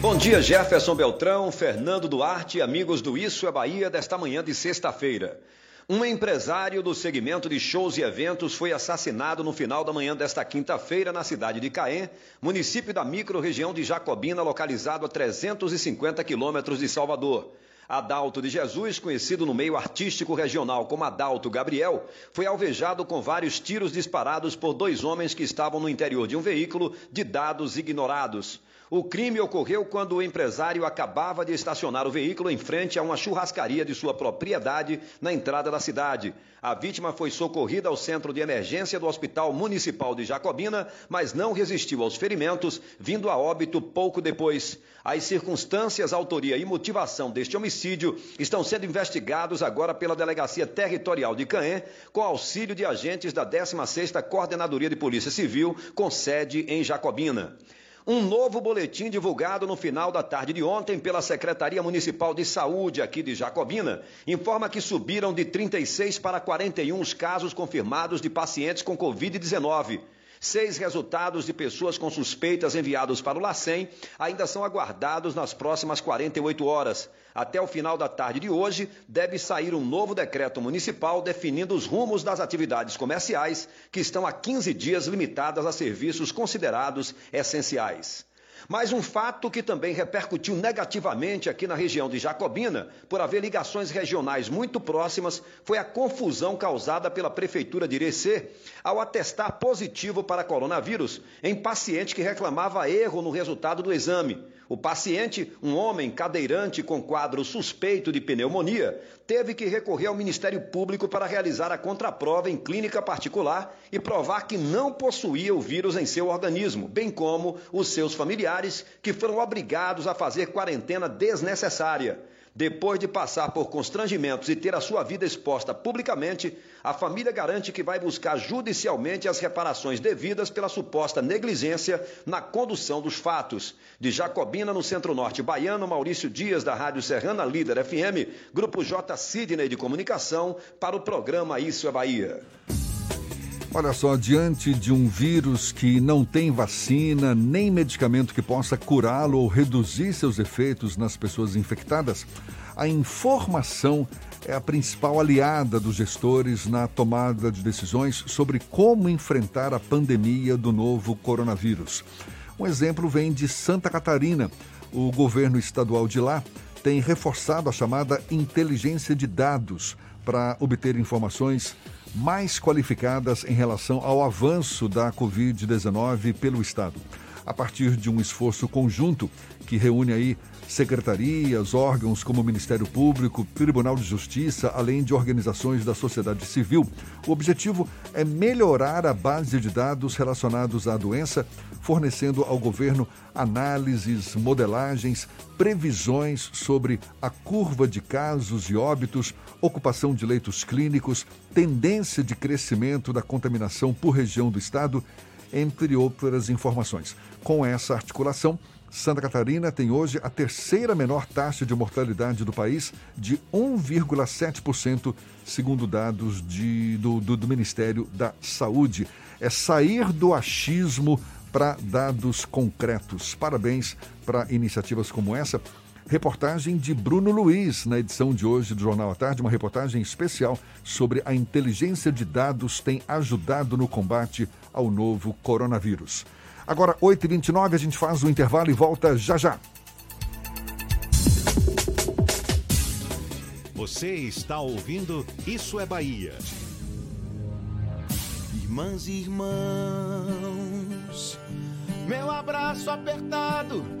Bom dia, Jefferson Beltrão, Fernando Duarte, amigos do Isso é Bahia, desta manhã de sexta-feira. Um empresário do segmento de shows e eventos foi assassinado no final da manhã desta quinta-feira na cidade de Caém, município da microrregião de Jacobina, localizado a 350 quilômetros de Salvador. Adalto de Jesus, conhecido no meio artístico regional como Adalto Gabriel, foi alvejado com vários tiros disparados por dois homens que estavam no interior de um veículo de dados ignorados. O crime ocorreu quando o empresário acabava de estacionar o veículo em frente a uma churrascaria de sua propriedade na entrada da cidade. A vítima foi socorrida ao centro de emergência do Hospital Municipal de Jacobina, mas não resistiu aos ferimentos, vindo a óbito pouco depois. As circunstâncias, autoria e motivação deste homicídio estão sendo investigados agora pela Delegacia Territorial de Caém, com auxílio de agentes da 16ª Coordenadoria de Polícia Civil, com sede em Jacobina. Um novo boletim divulgado no final da tarde de ontem pela Secretaria Municipal de Saúde aqui de Jacobina informa que subiram de 36 para 41 os casos confirmados de pacientes com Covid-19. Seis resultados de pessoas com suspeitas enviados para o LACEN ainda são aguardados nas próximas 48 horas. Até o final da tarde de hoje, deve sair um novo decreto municipal definindo os rumos das atividades comerciais, que estão há 15 dias limitadas a serviços considerados essenciais. Mas um fato que também repercutiu negativamente aqui na região de Jacobina, por haver ligações regionais muito próximas, foi a confusão causada pela Prefeitura de Irecê ao atestar positivo para coronavírus em paciente que reclamava erro no resultado do exame. O paciente, um homem cadeirante com quadro suspeito de pneumonia, teve que recorrer ao Ministério Público para realizar a contraprova em clínica particular e provar que não possuía o vírus em seu organismo, bem como os seus familiares, que foram obrigados a fazer quarentena desnecessária. Depois de passar por constrangimentos e ter a sua vida exposta publicamente, a família garante que vai buscar judicialmente as reparações devidas pela suposta negligência na condução dos fatos. De Jacobina, no centro-norte baiano, Maurício Dias, da Rádio Serrana Líder FM, Grupo J. Sidney de Comunicação, para o programa Isso é Bahia. Olha só, diante de um vírus que não tem vacina nem medicamento que possa curá-lo ou reduzir seus efeitos nas pessoas infectadas, a informação é a principal aliada dos gestores na tomada de decisões sobre como enfrentar a pandemia do novo coronavírus. Um exemplo vem de Santa Catarina. O governo estadual de lá tem reforçado a chamada inteligência de dados para obter informações mais qualificadas em relação ao avanço da Covid-19 pelo Estado. A partir de um esforço conjunto que reúne aí secretarias, órgãos como o Ministério Público, Tribunal de Justiça, além de organizações da sociedade civil. O objetivo é melhorar a base de dados relacionados à doença, fornecendo ao governo análises, modelagens, previsões sobre a curva de casos e óbitos, ocupação de leitos clínicos, tendência de crescimento da contaminação por região do estado, entre outras informações. Com essa articulação, Santa Catarina tem hoje a terceira menor taxa de mortalidade do país, de 1,7%, segundo dados de, do, do, do Ministério da Saúde. É sair do achismo para dados concretos. Parabéns para iniciativas como essa. Reportagem de Bruno Luiz, na edição de hoje do Jornal à Tarde, uma reportagem especial sobre a inteligência de dados tem ajudado no combate ao novo coronavírus. Agora, 8h29, a gente faz o intervalo e volta já já. Você está ouvindo Isso é Bahia. Irmãs e irmãos, meu abraço apertado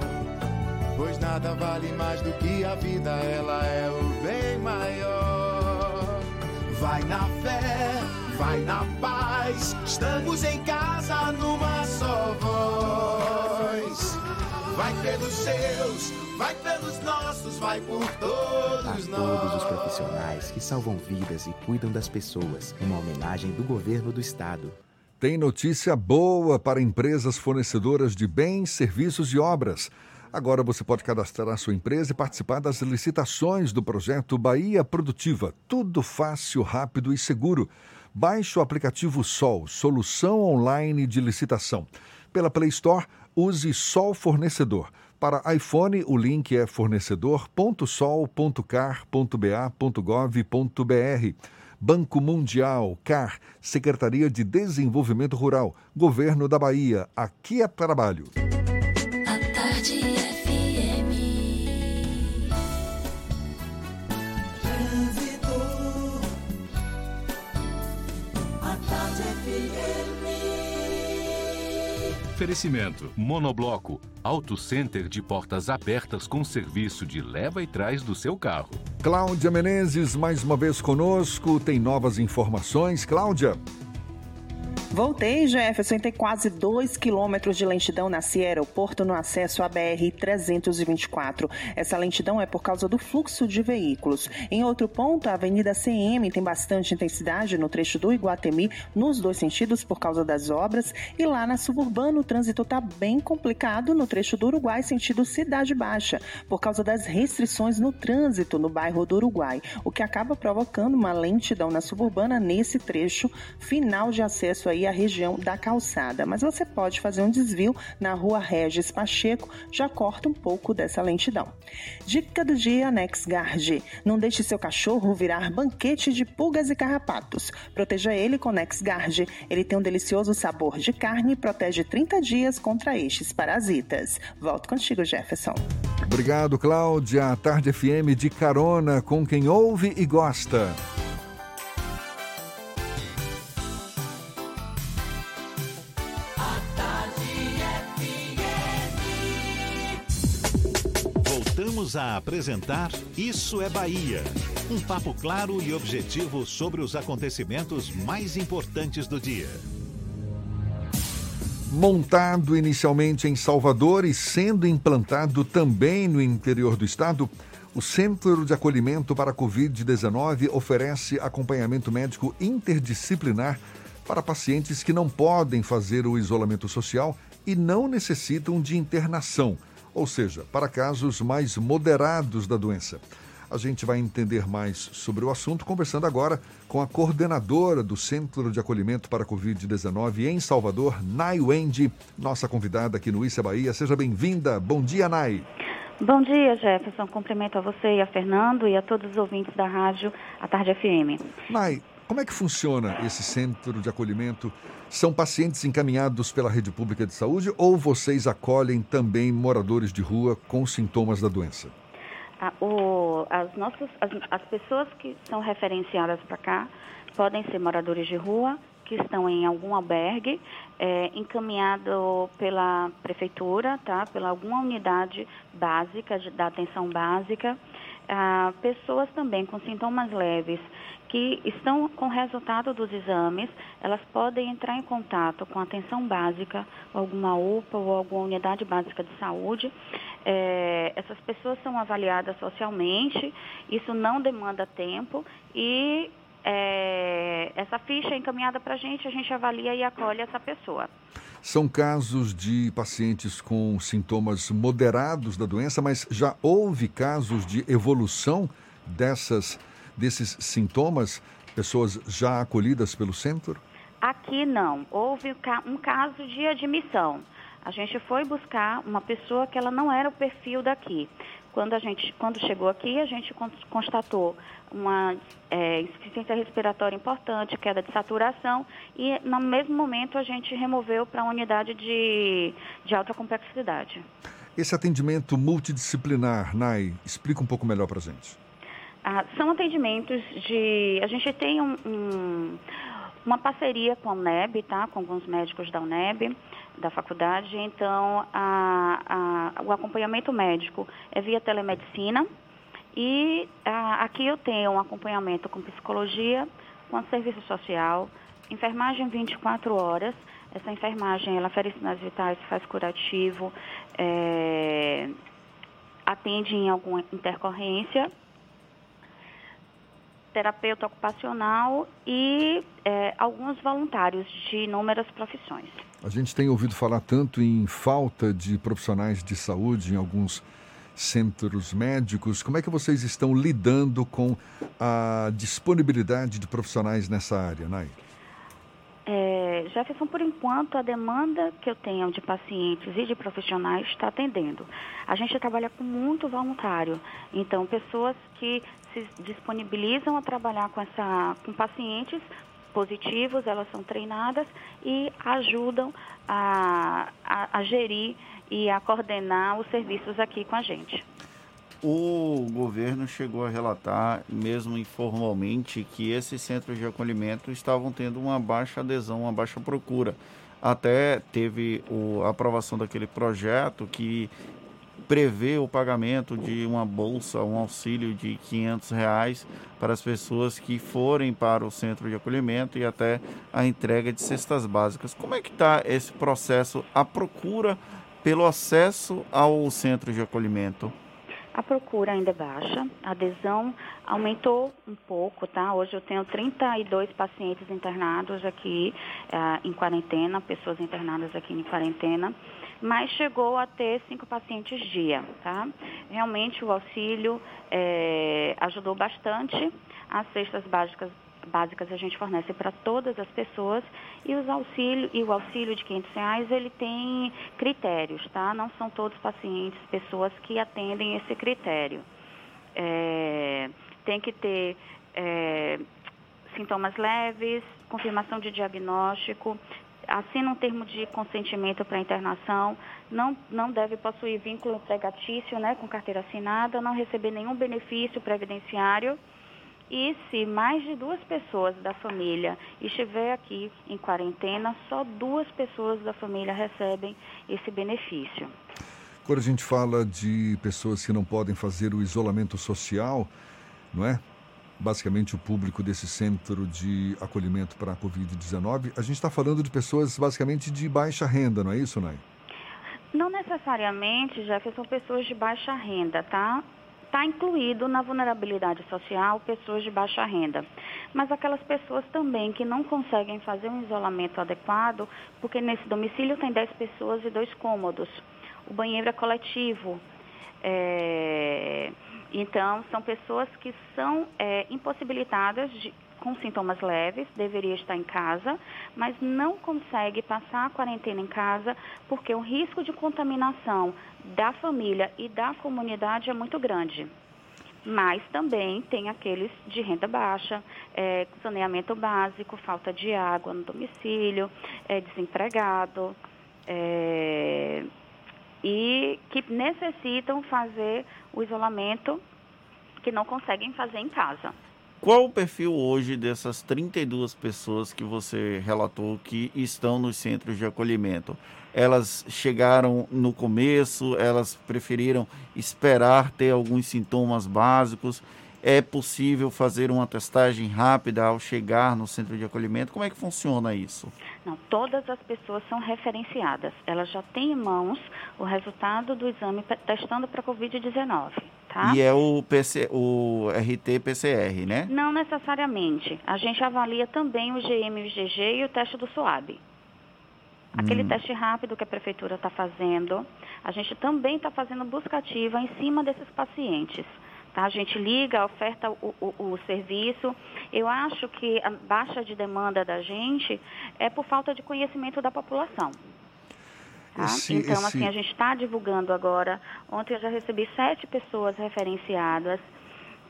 Pois nada vale mais do que a vida, ela é o bem maior. Vai na fé, vai na paz, estamos em casa numa só voz. Vai pelos seus, vai pelos nossos, vai por todos a nós. todos os profissionais que salvam vidas e cuidam das pessoas, uma homenagem do governo do estado. Tem notícia boa para empresas fornecedoras de bens, serviços e obras. Agora você pode cadastrar a sua empresa e participar das licitações do projeto Bahia Produtiva. Tudo fácil, rápido e seguro. Baixe o aplicativo Sol, solução online de licitação. Pela Play Store, use Sol Fornecedor. Para iPhone, o link é fornecedor.sol.car.ba.gov.br. Banco Mundial, CAR, Secretaria de Desenvolvimento Rural, Governo da Bahia. Aqui é trabalho. Oferecimento: Monobloco, Auto Center de portas abertas com serviço de leva e trás do seu carro. Cláudia Menezes, mais uma vez conosco, tem novas informações. Cláudia. Voltei, Jefferson, tem quase 2 quilômetros de lentidão na Cia Aeroporto no acesso à BR-324. Essa lentidão é por causa do fluxo de veículos. Em outro ponto, a Avenida CM tem bastante intensidade no trecho do Iguatemi, nos dois sentidos, por causa das obras. E lá na Suburbana, o trânsito está bem complicado no trecho do Uruguai, sentido Cidade Baixa, por causa das restrições no trânsito no bairro do Uruguai, o que acaba provocando uma lentidão na Suburbana nesse trecho final de acesso aí à região da calçada. Mas você pode fazer um desvio na rua Regis Pacheco, já corta um pouco dessa lentidão. Dica do dia NexGard. Não deixe seu cachorro virar banquete de pulgas e carrapatos. Proteja ele com NexGard. Ele tem um delicioso sabor de carne e protege 30 dias contra estes parasitas. Volto contigo, Jefferson. Obrigado, Cláudia. A Tarde FM de carona com quem ouve e gosta. Voltamos a apresentar Isso é Bahia. Um papo claro e objetivo sobre os acontecimentos mais importantes do dia. Montado inicialmente em Salvador e sendo implantado também no interior do estado, o Centro de Acolhimento para a Covid-19 oferece acompanhamento médico interdisciplinar para pacientes que não podem fazer o isolamento social e não necessitam de internação, ou seja, para casos mais moderados da doença. A gente vai entender mais sobre o assunto conversando agora com a coordenadora do Centro de Acolhimento para a Covid-19 em Salvador, Nai Wendy, nossa convidada aqui no Issa Bahia. Seja bem-vinda. Bom dia, Nai. Bom dia, Jefferson. Cumprimento a você e a Fernando e a todos os ouvintes da rádio A Tarde FM. Nai, Como é que funciona esse centro de acolhimento? São pacientes encaminhados pela rede pública de saúde ou vocês acolhem também moradores de rua com sintomas da doença? Ah, o, as, nossas, as, as pessoas que são referenciadas para cá podem ser moradores de rua, que estão em algum albergue, é, encaminhado pela prefeitura, tá? pela alguma unidade básica, de, da atenção básica. Ah, pessoas também com sintomas leves que estão com resultado dos exames, elas podem entrar em contato com a atenção básica, alguma UPA ou alguma unidade básica de saúde. É, essas pessoas são avaliadas socialmente, isso não demanda tempo e é, essa ficha é encaminhada para a gente, a gente avalia e acolhe essa pessoa. São casos de pacientes com sintomas moderados da doença, mas já houve casos de evolução dessas desses sintomas, pessoas já acolhidas pelo centro? Aqui não. Houve um caso de admissão. A gente foi buscar uma pessoa que ela não era o perfil daqui. Quando a gente, quando chegou aqui, a gente constatou uma é, insuficiência respiratória importante, queda de saturação e no mesmo momento a gente removeu para a unidade de, de alta complexidade. Esse atendimento multidisciplinar, Nai, explica um pouco melhor para a gente. Ah, são atendimentos de. A gente tem um, um, uma parceria com a UNEB, tá? com alguns médicos da UNEB, da faculdade. Então, a, a, o acompanhamento médico é via telemedicina. E a, aqui eu tenho um acompanhamento com psicologia, com serviço social, enfermagem 24 horas. Essa enfermagem, ela fere sinais vitais, faz curativo, é, atende em alguma intercorrência terapeuta ocupacional e é, alguns voluntários de inúmeras profissões. A gente tem ouvido falar tanto em falta de profissionais de saúde em alguns centros médicos. Como é que vocês estão lidando com a disponibilidade de profissionais nessa área, Nai? É, Jefferson, por enquanto, a demanda que eu tenho de pacientes e de profissionais está atendendo. A gente trabalha com muito voluntário, então pessoas que se disponibilizam a trabalhar com, essa, com pacientes positivos, elas são treinadas e ajudam a, a, a gerir e a coordenar os serviços aqui com a gente. O governo chegou a relatar, mesmo informalmente, que esses centros de acolhimento estavam tendo uma baixa adesão, uma baixa procura. Até teve a aprovação daquele projeto que prevê o pagamento de uma bolsa, um auxílio de 500 reais para as pessoas que forem para o centro de acolhimento e até a entrega de cestas básicas. Como é que está esse processo, a procura pelo acesso ao centro de acolhimento? A procura ainda é baixa, a adesão aumentou um pouco, tá? Hoje eu tenho 32 pacientes internados aqui uh, em quarentena, pessoas internadas aqui em quarentena, mas chegou a ter cinco pacientes dia, tá? Realmente o auxílio é, ajudou bastante. As cestas básicas básicas a gente fornece para todas as pessoas e os auxílio e o auxílio de 500 reais ele tem critérios, tá? Não são todos pacientes, pessoas que atendem esse critério. É, tem que ter é, sintomas leves, confirmação de diagnóstico, assina um termo de consentimento para internação, não, não deve possuir vínculo empregatício né, com carteira assinada, não receber nenhum benefício previdenciário e se mais de duas pessoas da família estiver aqui em quarentena, só duas pessoas da família recebem esse benefício. Quando a gente fala de pessoas que não podem fazer o isolamento social, não é? Basicamente o público desse centro de acolhimento para a Covid-19, a gente está falando de pessoas basicamente de baixa renda, não é isso, Nai? Não necessariamente, já que são pessoas de baixa renda, tá? está incluído na vulnerabilidade social pessoas de baixa renda. Mas aquelas pessoas também que não conseguem fazer um isolamento adequado, porque nesse domicílio tem 10 pessoas e dois cômodos. O banheiro é coletivo. É... Então, são pessoas que são é, impossibilitadas de, com sintomas leves, deveria estar em casa, mas não consegue passar a quarentena em casa porque o risco de contaminação da família e da comunidade é muito grande. mas também tem aqueles de renda baixa, é, saneamento básico, falta de água no domicílio, é, desempregado, é, e que necessitam fazer o isolamento que não conseguem fazer em casa. Qual o perfil hoje dessas 32 pessoas que você relatou que estão nos centros de acolhimento? Elas chegaram no começo, elas preferiram esperar ter alguns sintomas básicos. É possível fazer uma testagem rápida ao chegar no centro de acolhimento? Como é que funciona isso? Não, todas as pessoas são referenciadas. Elas já têm em mãos o resultado do exame testando para Covid-19. Tá? E é o, PC, o RT-PCR, né? Não necessariamente. A gente avalia também o GM, o GG e o teste do SUAB. Aquele hum. teste rápido que a prefeitura está fazendo, a gente também está fazendo busca ativa em cima desses pacientes. Tá? A gente liga, oferta o, o, o, serviço. Eu acho que a baixa de demanda da gente é por falta de conhecimento da população. Tá? Esse, então, esse... assim, a gente está divulgando agora. Ontem eu já recebi sete pessoas referenciadas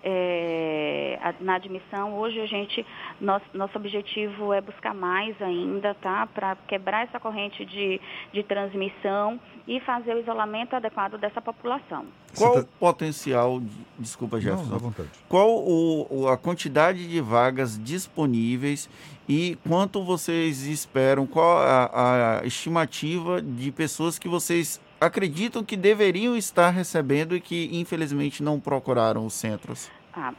é, na admissão. Hoje a gente, nosso, nosso objetivo é buscar mais ainda, tá? Para quebrar essa corrente de, de transmissão e fazer o isolamento adequado dessa população. Qual tá... o potencial, desculpa Jefferson, Não, qual o, a quantidade de vagas disponíveis e quanto vocês esperam, qual a, a estimativa de pessoas que vocês acreditam que deveriam estar recebendo e que infelizmente não procuraram os centros? Ah,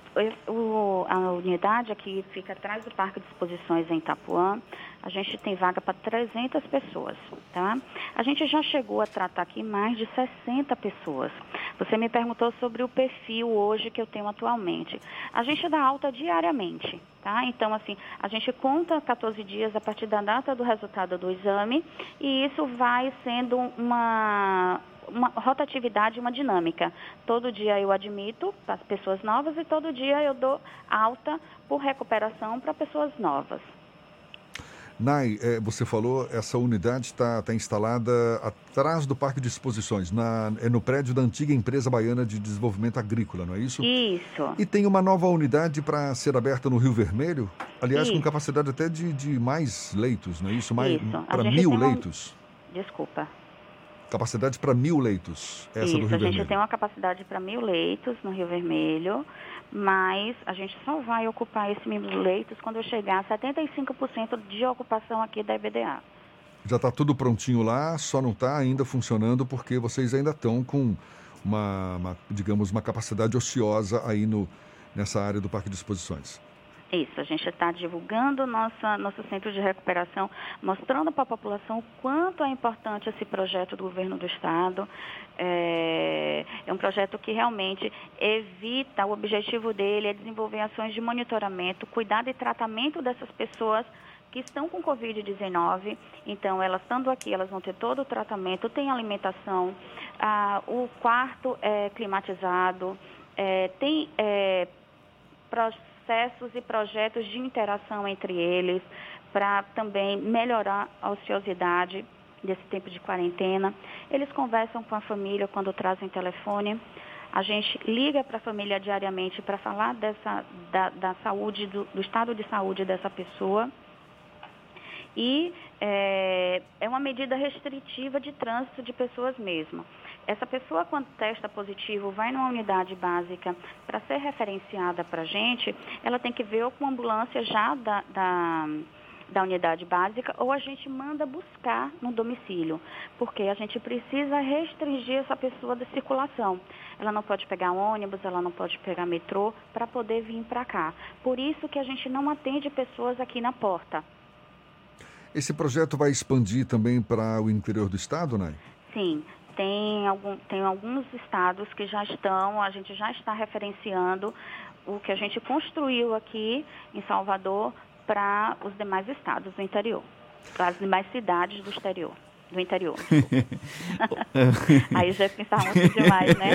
o, a unidade aqui fica atrás do Parque de Exposições em Itapuã. A gente tem vaga para 300 pessoas, tá? A gente já chegou a tratar aqui mais de 60 pessoas. Você me perguntou sobre o perfil hoje que eu tenho atualmente. A gente dá alta diariamente, tá? Então, assim, a gente conta 14 dias a partir da data do resultado do exame e isso vai sendo uma uma rotatividade, uma dinâmica. Todo dia eu admito as pessoas novas e todo dia eu dou alta por recuperação para pessoas novas. Nai, é, você falou, essa unidade está tá instalada atrás do Parque de Exposições, na, é no prédio da antiga empresa baiana de desenvolvimento agrícola, não é isso? Isso. E tem uma nova unidade para ser aberta no Rio Vermelho? Aliás, isso. com capacidade até de, de mais leitos, não é isso? Mais, para mil leitos? Desculpa. Capacidade para mil leitos, essa isso, do Rio a Vermelho. gente tem uma capacidade para mil leitos no Rio Vermelho mas a gente só vai ocupar esses mil leitos quando eu chegar a 75% de ocupação aqui da EBDA. Já está tudo prontinho lá, só não está ainda funcionando porque vocês ainda estão com uma, uma, digamos, uma capacidade ociosa aí no, nessa área do Parque de Exposições. Isso, a gente está divulgando nossa, nosso centro de recuperação, mostrando para a população o quanto é importante esse projeto do governo do Estado. É, é um projeto que realmente evita, o objetivo dele é desenvolver ações de monitoramento, cuidado e tratamento dessas pessoas que estão com Covid-19. Então, elas estando aqui, elas vão ter todo o tratamento, tem alimentação, ah, o quarto é climatizado, é, tem é, processos e projetos de interação entre eles, para também melhorar a ociosidade desse tempo de quarentena. Eles conversam com a família quando trazem telefone. A gente liga para a família diariamente para falar dessa, da, da saúde, do, do, estado de saúde dessa pessoa. E é, é uma medida restritiva de trânsito de pessoas mesmo. Essa pessoa, quando testa positivo, vai numa unidade básica para ser referenciada para a gente, ela tem que ver com ambulância já da, da, da unidade básica ou a gente manda buscar no domicílio, porque a gente precisa restringir essa pessoa da circulação. Ela não pode pegar ônibus, ela não pode pegar metrô para poder vir para cá. Por isso que a gente não atende pessoas aqui na porta. Esse projeto vai expandir também para o interior do estado, né? Sim, tem, algum, tem alguns estados que já estão, a gente já está referenciando o que a gente construiu aqui em Salvador para os demais estados do interior, para as demais cidades do exterior. Do interior. Aí já pensava muito demais, né?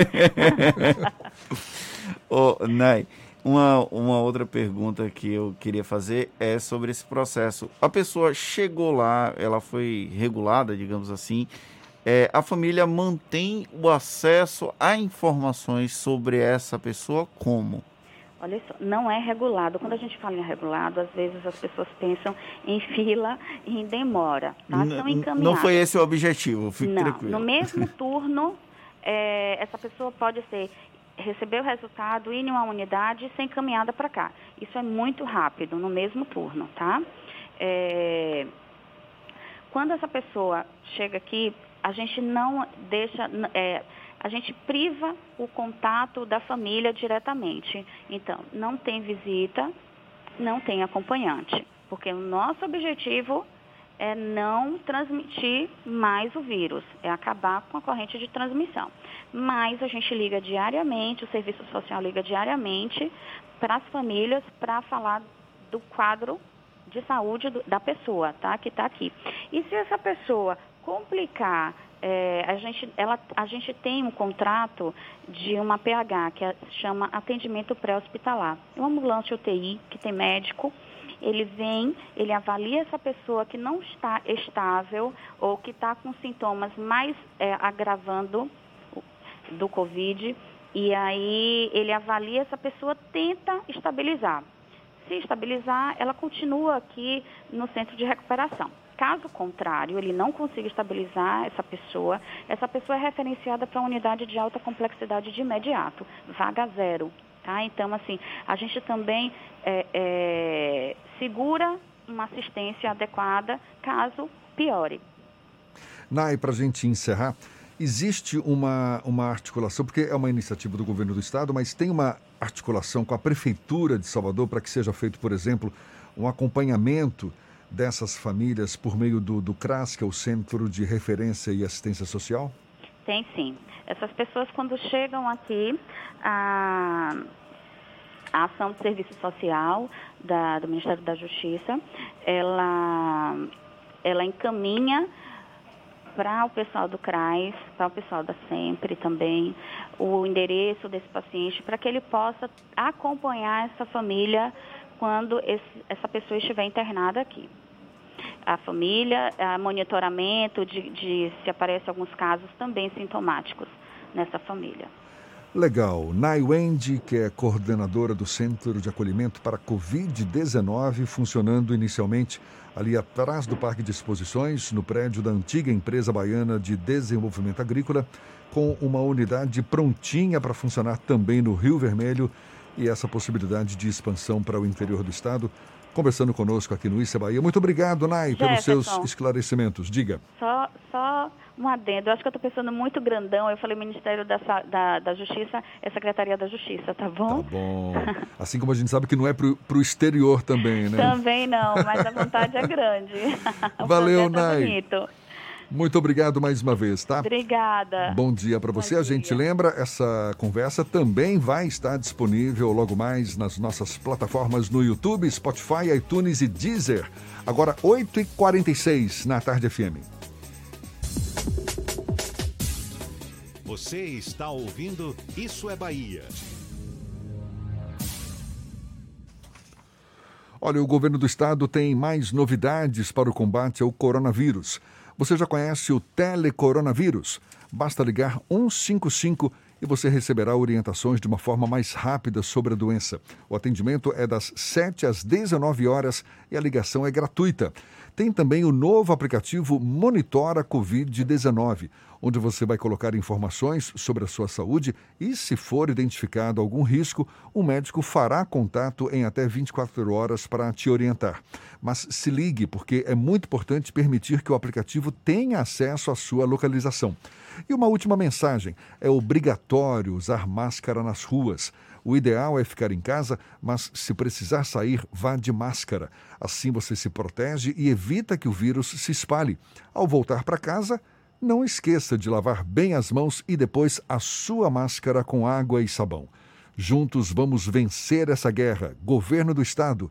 Oh, Nai, uma, uma outra pergunta que eu queria fazer é sobre esse processo. A pessoa chegou lá, ela foi regulada, digamos assim, é, a família mantém o acesso a informações sobre essa pessoa como? Olha só, não é regulado. Quando a gente fala em regulado, às vezes as pessoas pensam em fila e em demora, tá? São encaminhadas. Não foi esse o objetivo, fique não, tranquilo. No mesmo turno, é, essa pessoa pode ser receber o resultado, ir em uma unidade e ser encaminhada para cá. Isso é muito rápido, no mesmo turno, tá? É, quando essa pessoa chega aqui, a gente não deixa, é, a gente priva o contato da família diretamente. Então, não tem visita, não tem acompanhante, porque o nosso objetivo é não transmitir mais o vírus, é acabar com a corrente de transmissão. Mas a gente liga diariamente, o serviço social liga diariamente para as famílias para falar do quadro de saúde da pessoa, tá? Que está aqui. E se essa pessoa complicar, é, a, gente, ela, a gente tem um contrato de uma PH, que é, chama atendimento pré-hospitalar. É uma ambulância UTI, que tem médico, ele vem, ele avalia essa pessoa que não está estável ou que está com sintomas mais é, agravando do Covid, e aí ele avalia essa pessoa, tenta estabilizar. Se estabilizar, ela continua aqui no centro de recuperação. Caso contrário, ele não consiga estabilizar essa pessoa, essa pessoa é referenciada para a unidade de alta complexidade de imediato, vaga zero. Tá? Então, assim, a gente também é, é, segura uma assistência adequada caso piore. Nai, para a gente encerrar, existe uma, uma articulação, porque é uma iniciativa do governo do estado, mas tem uma articulação com a Prefeitura de Salvador para que seja feito, por exemplo, um acompanhamento dessas famílias por meio do, do CRAS, que é o Centro de Referência e Assistência Social? Tem sim. Essas pessoas, quando chegam aqui, a, a ação de serviço social da, do Ministério da Justiça, ela, ela encaminha para o pessoal do CRAS, para o pessoal da SEMPRE também, o endereço desse paciente, para que ele possa acompanhar essa família quando esse, essa pessoa estiver internada aqui a família, a monitoramento de, de se aparecem alguns casos também sintomáticos nessa família. Legal. Nai Wendy, que é coordenadora do Centro de Acolhimento para Covid-19, funcionando inicialmente ali atrás do Parque de Exposições, no prédio da antiga empresa baiana de desenvolvimento agrícola, com uma unidade prontinha para funcionar também no Rio Vermelho e essa possibilidade de expansão para o interior do estado conversando conosco aqui no Issa Bahia. Muito obrigado, Nai, pelos seus esclarecimentos. Diga. Só, só um adendo. Eu acho que eu estou pensando muito grandão. Eu falei Ministério da, da, da, Justiça, é Secretaria da Justiça, tá bom? Tá bom. Assim como a gente sabe que não é para o exterior também, né? Também não, mas a vontade é grande. Valeu, é Nai. Bonito. Muito obrigado mais uma vez, tá? Obrigada. Bom dia para você. Dia. A gente lembra, essa conversa também vai estar disponível logo mais nas nossas plataformas no YouTube, Spotify, iTunes e Deezer. Agora, 8h46 na Tarde FM. Você está ouvindo Isso é Bahia. Olha, o governo do estado tem mais novidades para o combate ao coronavírus. Você já conhece o telecoronavírus? Basta ligar 155 e você receberá orientações de uma forma mais rápida sobre a doença. O atendimento é das 7 às 19 horas e a ligação é gratuita. Tem também o novo aplicativo Monitora Covid-19 onde você vai colocar informações sobre a sua saúde e, se for identificado algum risco, o médico fará contato em até 24 horas para te orientar. Mas se ligue, porque é muito importante permitir que o aplicativo tenha acesso à sua localização. E uma última mensagem: é obrigatório usar máscara nas ruas. O ideal é ficar em casa, mas se precisar sair, vá de máscara. Assim você se protege e evita que o vírus se espalhe. Ao voltar para casa, não esqueça de lavar bem as mãos e depois a sua máscara com água e sabão. Juntos vamos vencer essa guerra. Governo do Estado,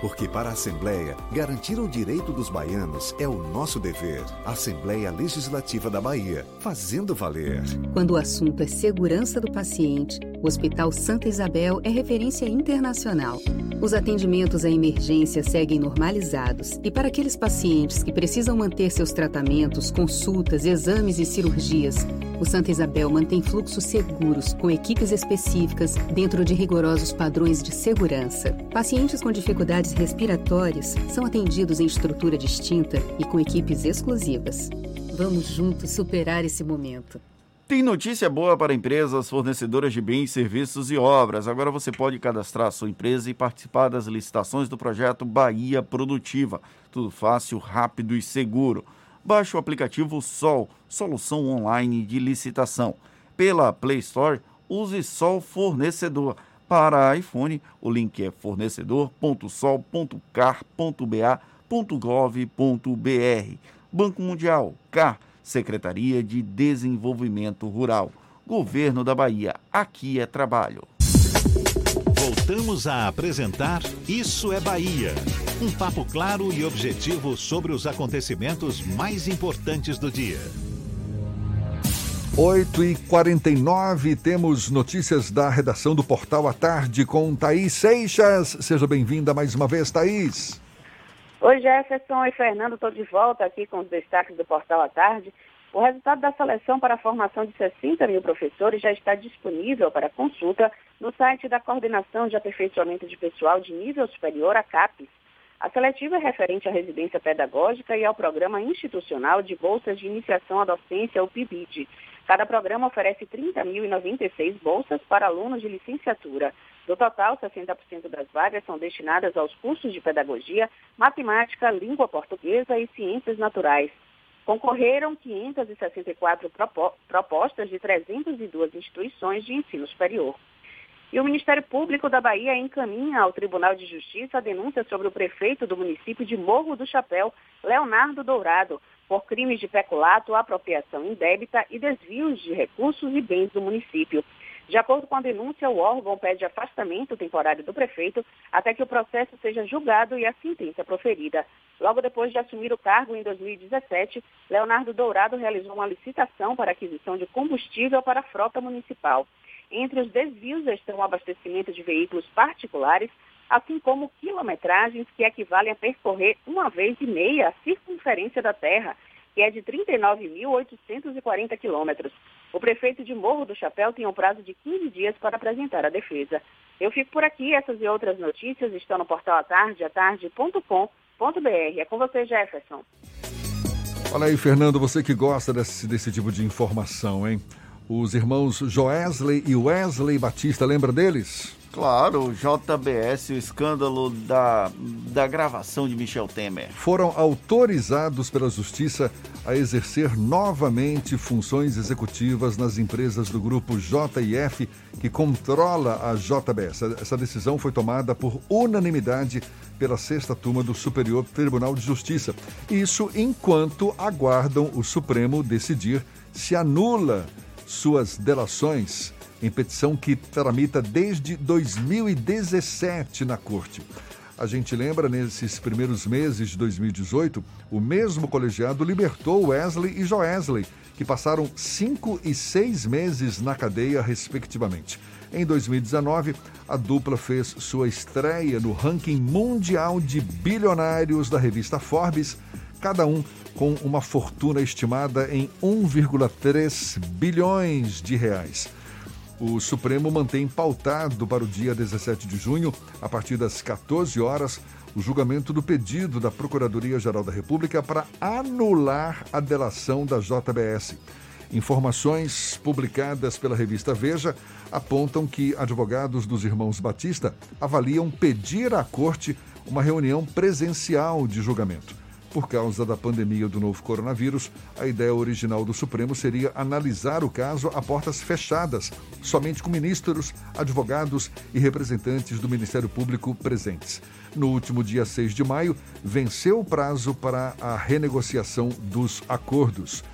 Porque para a Assembleia, garantir o direito dos baianos é o nosso dever. Assembleia Legislativa da Bahia, fazendo valer. Quando o assunto é segurança do paciente, o Hospital Santa Isabel é referência internacional. Os atendimentos à emergência seguem normalizados e para aqueles pacientes que precisam manter seus tratamentos, consultas, exames e cirurgias, o Santa Isabel mantém fluxos seguros com equipes específicas dentro de rigorosos padrões de segurança. Pacientes com dificuldades respiratórias são atendidos em estrutura distinta e com equipes exclusivas. Vamos juntos superar esse momento. Tem notícia boa para empresas fornecedoras de bens, serviços e obras. Agora você pode cadastrar sua empresa e participar das licitações do projeto Bahia Produtiva. Tudo fácil, rápido e seguro. Baixe o aplicativo Sol, solução online de licitação. Pela Play Store, use Sol Fornecedor. Para iPhone, o link é fornecedor.sol.car.ba.gov.br. Banco Mundial, CAR, Secretaria de Desenvolvimento Rural. Governo da Bahia, aqui é trabalho. Voltamos a apresentar Isso é Bahia. Um papo claro e objetivo sobre os acontecimentos mais importantes do dia. 8 e 49 temos notícias da redação do Portal à Tarde com Thaís Seixas. Seja bem-vinda mais uma vez, Thaís. Oi, Jefferson e Fernando, estou de volta aqui com os destaques do Portal à Tarde. O resultado da seleção para a formação de 60 mil professores já está disponível para consulta no site da Coordenação de Aperfeiçoamento de Pessoal de Nível Superior, a CAPES. A seletiva é referente à residência pedagógica e ao Programa Institucional de Bolsas de Iniciação à Docência, o PIBID. Cada programa oferece 30.096 bolsas para alunos de licenciatura. Do total, 60% das vagas são destinadas aos cursos de pedagogia, matemática, língua portuguesa e ciências naturais. Concorreram 564 propostas de 302 instituições de ensino superior. E o Ministério Público da Bahia encaminha ao Tribunal de Justiça a denúncia sobre o prefeito do município de Morro do Chapéu, Leonardo Dourado, por crimes de peculato, apropriação indébita e desvios de recursos e bens do município. De acordo com a denúncia, o órgão pede afastamento temporário do prefeito até que o processo seja julgado e a sentença proferida. Logo depois de assumir o cargo em 2017, Leonardo Dourado realizou uma licitação para aquisição de combustível para a frota municipal. Entre os desvios estão o abastecimento de veículos particulares, assim como quilometragens que equivalem a percorrer uma vez e meia a circunferência da Terra, que é de 39.840 quilômetros. O prefeito de Morro do Chapéu tem um prazo de 15 dias para apresentar a defesa. Eu fico por aqui, essas e outras notícias estão no portal atarde, atarde.com.br. É com você, Jefferson. Olha aí, Fernando, você que gosta desse, desse tipo de informação, hein? Os irmãos Joesley e Wesley Batista, lembra deles? Claro, o JBS, o escândalo da, da gravação de Michel Temer. Foram autorizados pela Justiça a exercer novamente funções executivas nas empresas do grupo JF, que controla a JBS. Essa decisão foi tomada por unanimidade pela sexta turma do Superior Tribunal de Justiça. Isso enquanto aguardam o Supremo decidir se anula suas delações em petição que tramita desde 2017 na Corte. A gente lembra, nesses primeiros meses de 2018, o mesmo colegiado libertou Wesley e Joesley, que passaram cinco e seis meses na cadeia, respectivamente. Em 2019, a dupla fez sua estreia no ranking mundial de bilionários da revista Forbes, cada um com uma fortuna estimada em 1,3 bilhões de reais. O Supremo mantém pautado para o dia 17 de junho, a partir das 14 horas, o julgamento do pedido da Procuradoria-Geral da República para anular a delação da JBS. Informações publicadas pela revista Veja apontam que advogados dos irmãos Batista avaliam pedir à corte uma reunião presencial de julgamento. Por causa da pandemia do novo coronavírus, a ideia original do Supremo seria analisar o caso a portas fechadas, somente com ministros, advogados e representantes do Ministério Público presentes. No último dia 6 de maio, venceu o prazo para a renegociação dos acordos.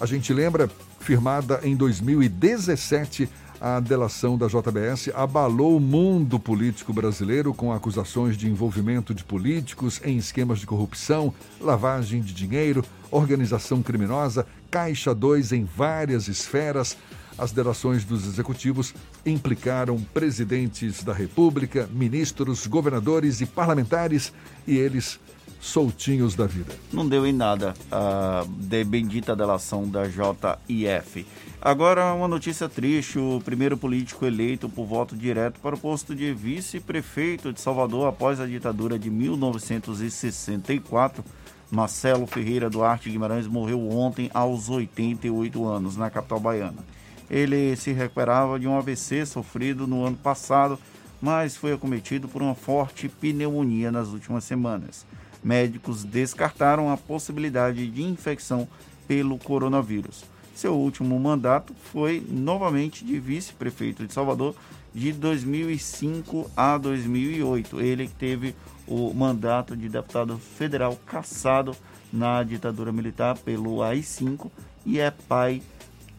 A gente lembra, firmada em 2017, a delação da JBS abalou o mundo político brasileiro com acusações de envolvimento de políticos em esquemas de corrupção, lavagem de dinheiro, organização criminosa, Caixa 2 em várias esferas. As delações dos executivos implicaram presidentes da República, ministros, governadores e parlamentares, e eles soltinhos da vida. Não deu em nada a de bendita delação da JIF. Agora, uma notícia triste: o primeiro político eleito por voto direto para o posto de vice-prefeito de Salvador após a ditadura de 1964, Marcelo Ferreira Duarte Guimarães, morreu ontem aos 88 anos na capital baiana. Ele se recuperava de um AVC sofrido no ano passado, mas foi acometido por uma forte pneumonia nas últimas semanas. Médicos descartaram a possibilidade de infecção pelo coronavírus. Seu último mandato foi novamente de vice-prefeito de Salvador de 2005 a 2008. Ele teve o mandato de deputado federal cassado na ditadura militar pelo AI-5 e é pai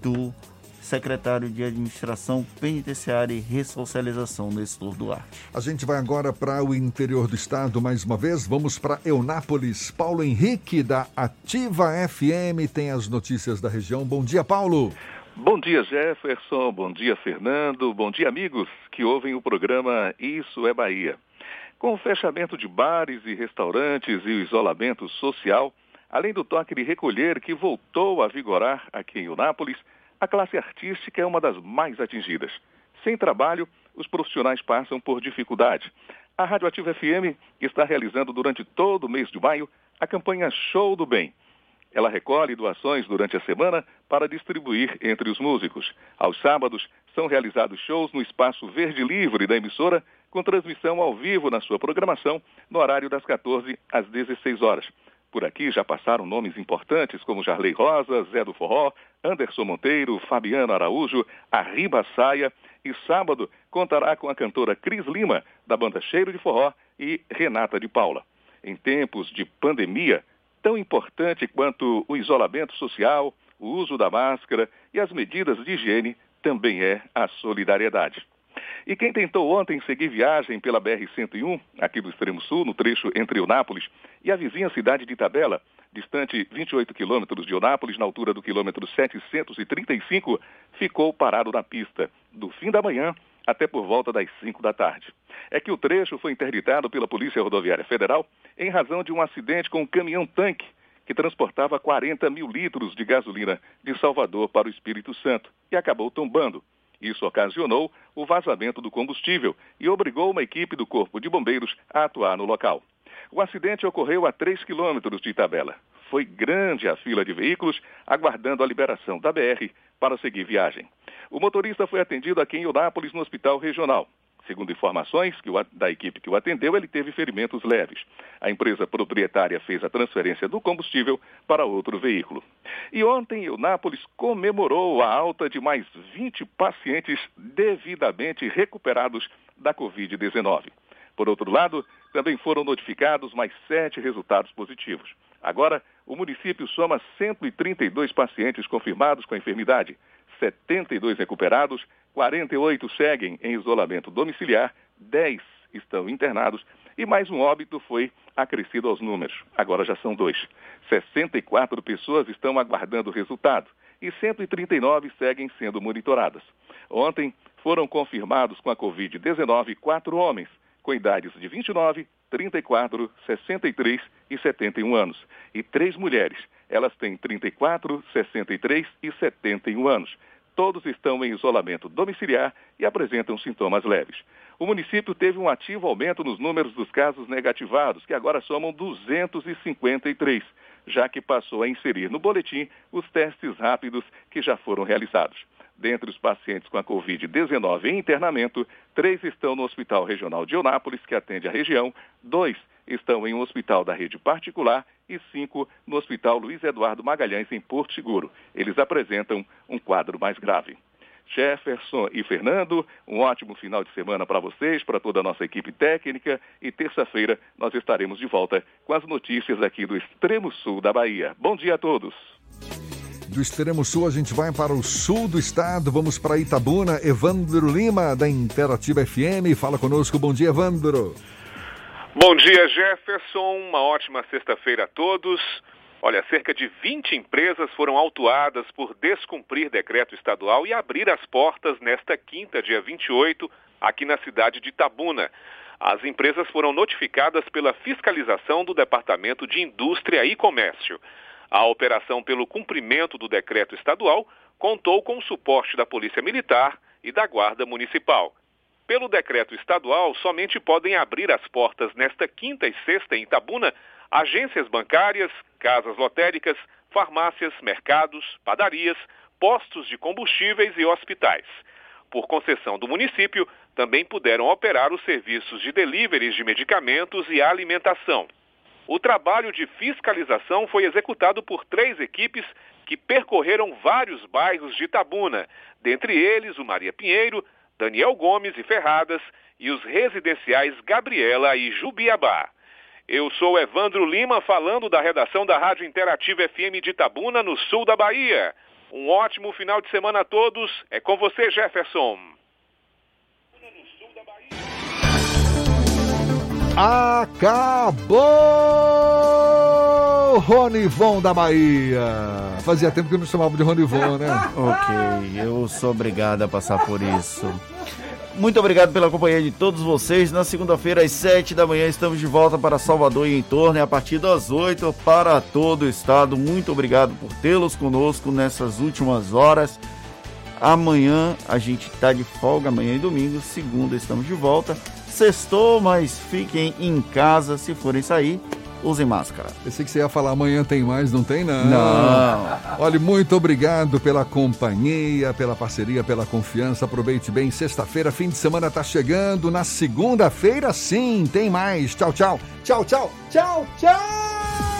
do secretário de Administração Penitenciária e Ressocialização, Nestor Duarte. A gente vai agora para o interior do estado mais uma vez. Vamos para Eunápolis. Paulo Henrique, da Ativa FM, tem as notícias da região. Bom dia, Paulo. Bom dia, Jefferson. Bom dia, Fernando. Bom dia, amigos que ouvem o programa Isso é Bahia. Com o fechamento de bares e restaurantes e o isolamento social, além do toque de recolher que voltou a vigorar aqui em Eunápolis, a classe artística é uma das mais atingidas. Sem trabalho, os profissionais passam por dificuldade. A Rádio Ativa FM está realizando durante todo o mês de maio a campanha Show do Bem. Ela recolhe doações durante a semana para distribuir entre os músicos. Aos sábados, são realizados shows no espaço Verde Livre da emissora, com transmissão ao vivo na sua programação, no horário das 14 às 16 horas. Por aqui já passaram nomes importantes como Jarley Rosa, Zé do Forró, Anderson Monteiro, Fabiano Araújo, Arriba Saia e sábado contará com a cantora Cris Lima, da banda Cheiro de Forró, e Renata de Paula. Em tempos de pandemia, tão importante quanto o isolamento social, o uso da máscara e as medidas de higiene também é a solidariedade. E quem tentou ontem seguir viagem pela BR-101, aqui do extremo sul, no trecho entre Eunápolis e a vizinha cidade de Itabela, distante 28 quilômetros de Eunápolis, na altura do quilômetro 735, ficou parado na pista, do fim da manhã até por volta das 5 da tarde. É que o trecho foi interditado pela Polícia Rodoviária Federal em razão de um acidente com um caminhão-tanque que transportava 40 mil litros de gasolina de Salvador para o Espírito Santo e acabou tombando. Isso ocasionou o vazamento do combustível e obrigou uma equipe do Corpo de Bombeiros a atuar no local. O acidente ocorreu a 3 quilômetros de Itabela. Foi grande a fila de veículos aguardando a liberação da BR para seguir viagem. O motorista foi atendido aqui em Eunápolis, no Hospital Regional. Segundo informações da equipe que o atendeu, ele teve ferimentos leves. A empresa proprietária fez a transferência do combustível para outro veículo. E ontem, Eunápolis comemorou a alta de mais 20 pacientes devidamente recuperados da Covid-19. Por outro lado, também foram notificados mais sete resultados positivos. Agora, o município soma 132 pacientes confirmados com a enfermidade, 72 recuperados, 48 seguem em isolamento domiciliar, 10 estão internados e mais um óbito foi acrescido aos números. Agora já são dois. 64 pessoas estão aguardando o resultado e 139 seguem sendo monitoradas. Ontem foram confirmados com a Covid-19 quatro homens com idades de 29, 34, 63 e 71 anos. E três mulheres. Elas têm 34, 63 e 71 anos. Todos estão em isolamento domiciliar e apresentam sintomas leves. O município teve um ativo aumento nos números dos casos negativados, que agora somam 253, já que passou a inserir no boletim os testes rápidos que já foram realizados. Dentre os pacientes com a Covid-19 em internamento, três estão no Hospital Regional de Eunápolis, que atende a região, dois estão em um hospital da rede particular e cinco no Hospital Luiz Eduardo Magalhães, em Porto Seguro. Eles apresentam um quadro mais grave. Jefferson e Fernando, um ótimo final de semana para vocês, para toda a nossa equipe técnica e terça-feira nós estaremos de volta com as notícias aqui do extremo sul da Bahia. Bom dia a todos. Do extremo sul, a gente vai para o sul do estado. Vamos para Itabuna. Evandro Lima, da Interativa FM. Fala conosco. Bom dia, Evandro. Bom dia, Jefferson. Uma ótima sexta-feira a todos. Olha, cerca de 20 empresas foram autuadas por descumprir decreto estadual e abrir as portas nesta quinta, dia 28, aqui na cidade de Itabuna. As empresas foram notificadas pela fiscalização do Departamento de Indústria e Comércio. A operação pelo cumprimento do decreto estadual contou com o suporte da Polícia Militar e da Guarda Municipal. Pelo decreto estadual, somente podem abrir as portas nesta quinta e sexta em Itabuna agências bancárias, casas lotéricas, farmácias, mercados, padarias, postos de combustíveis e hospitais. Por concessão do município, também puderam operar os serviços de deliveries de medicamentos e alimentação. O trabalho de fiscalização foi executado por três equipes que percorreram vários bairros de Itabuna, dentre eles o Maria Pinheiro, Daniel Gomes e Ferradas e os residenciais Gabriela e Jubiabá. Eu sou Evandro Lima, falando da redação da Rádio Interativa FM de Itabuna, no sul da Bahia. Um ótimo final de semana a todos. É com você, Jefferson. Acabou! Ronivon da Bahia. Fazia tempo que eu não chamava de Ronivon, né? ok, eu sou obrigado a passar por isso. Muito obrigado pela companhia de todos vocês. Na segunda-feira, às 7 da manhã, estamos de volta para Salvador e em torno, e a partir das 8 para todo o estado. Muito obrigado por tê-los conosco nessas últimas horas. Amanhã a gente está de folga, amanhã e domingo. Segunda estamos de volta. Sextou, mas fiquem em casa se forem sair usem máscara. Pensei que você ia falar amanhã tem mais, não tem não. Não. Olha, muito obrigado pela companhia, pela parceria, pela confiança. Aproveite bem, sexta-feira, fim de semana tá chegando. Na segunda-feira, sim, tem mais. Tchau, tchau. Tchau, tchau. Tchau, tchau.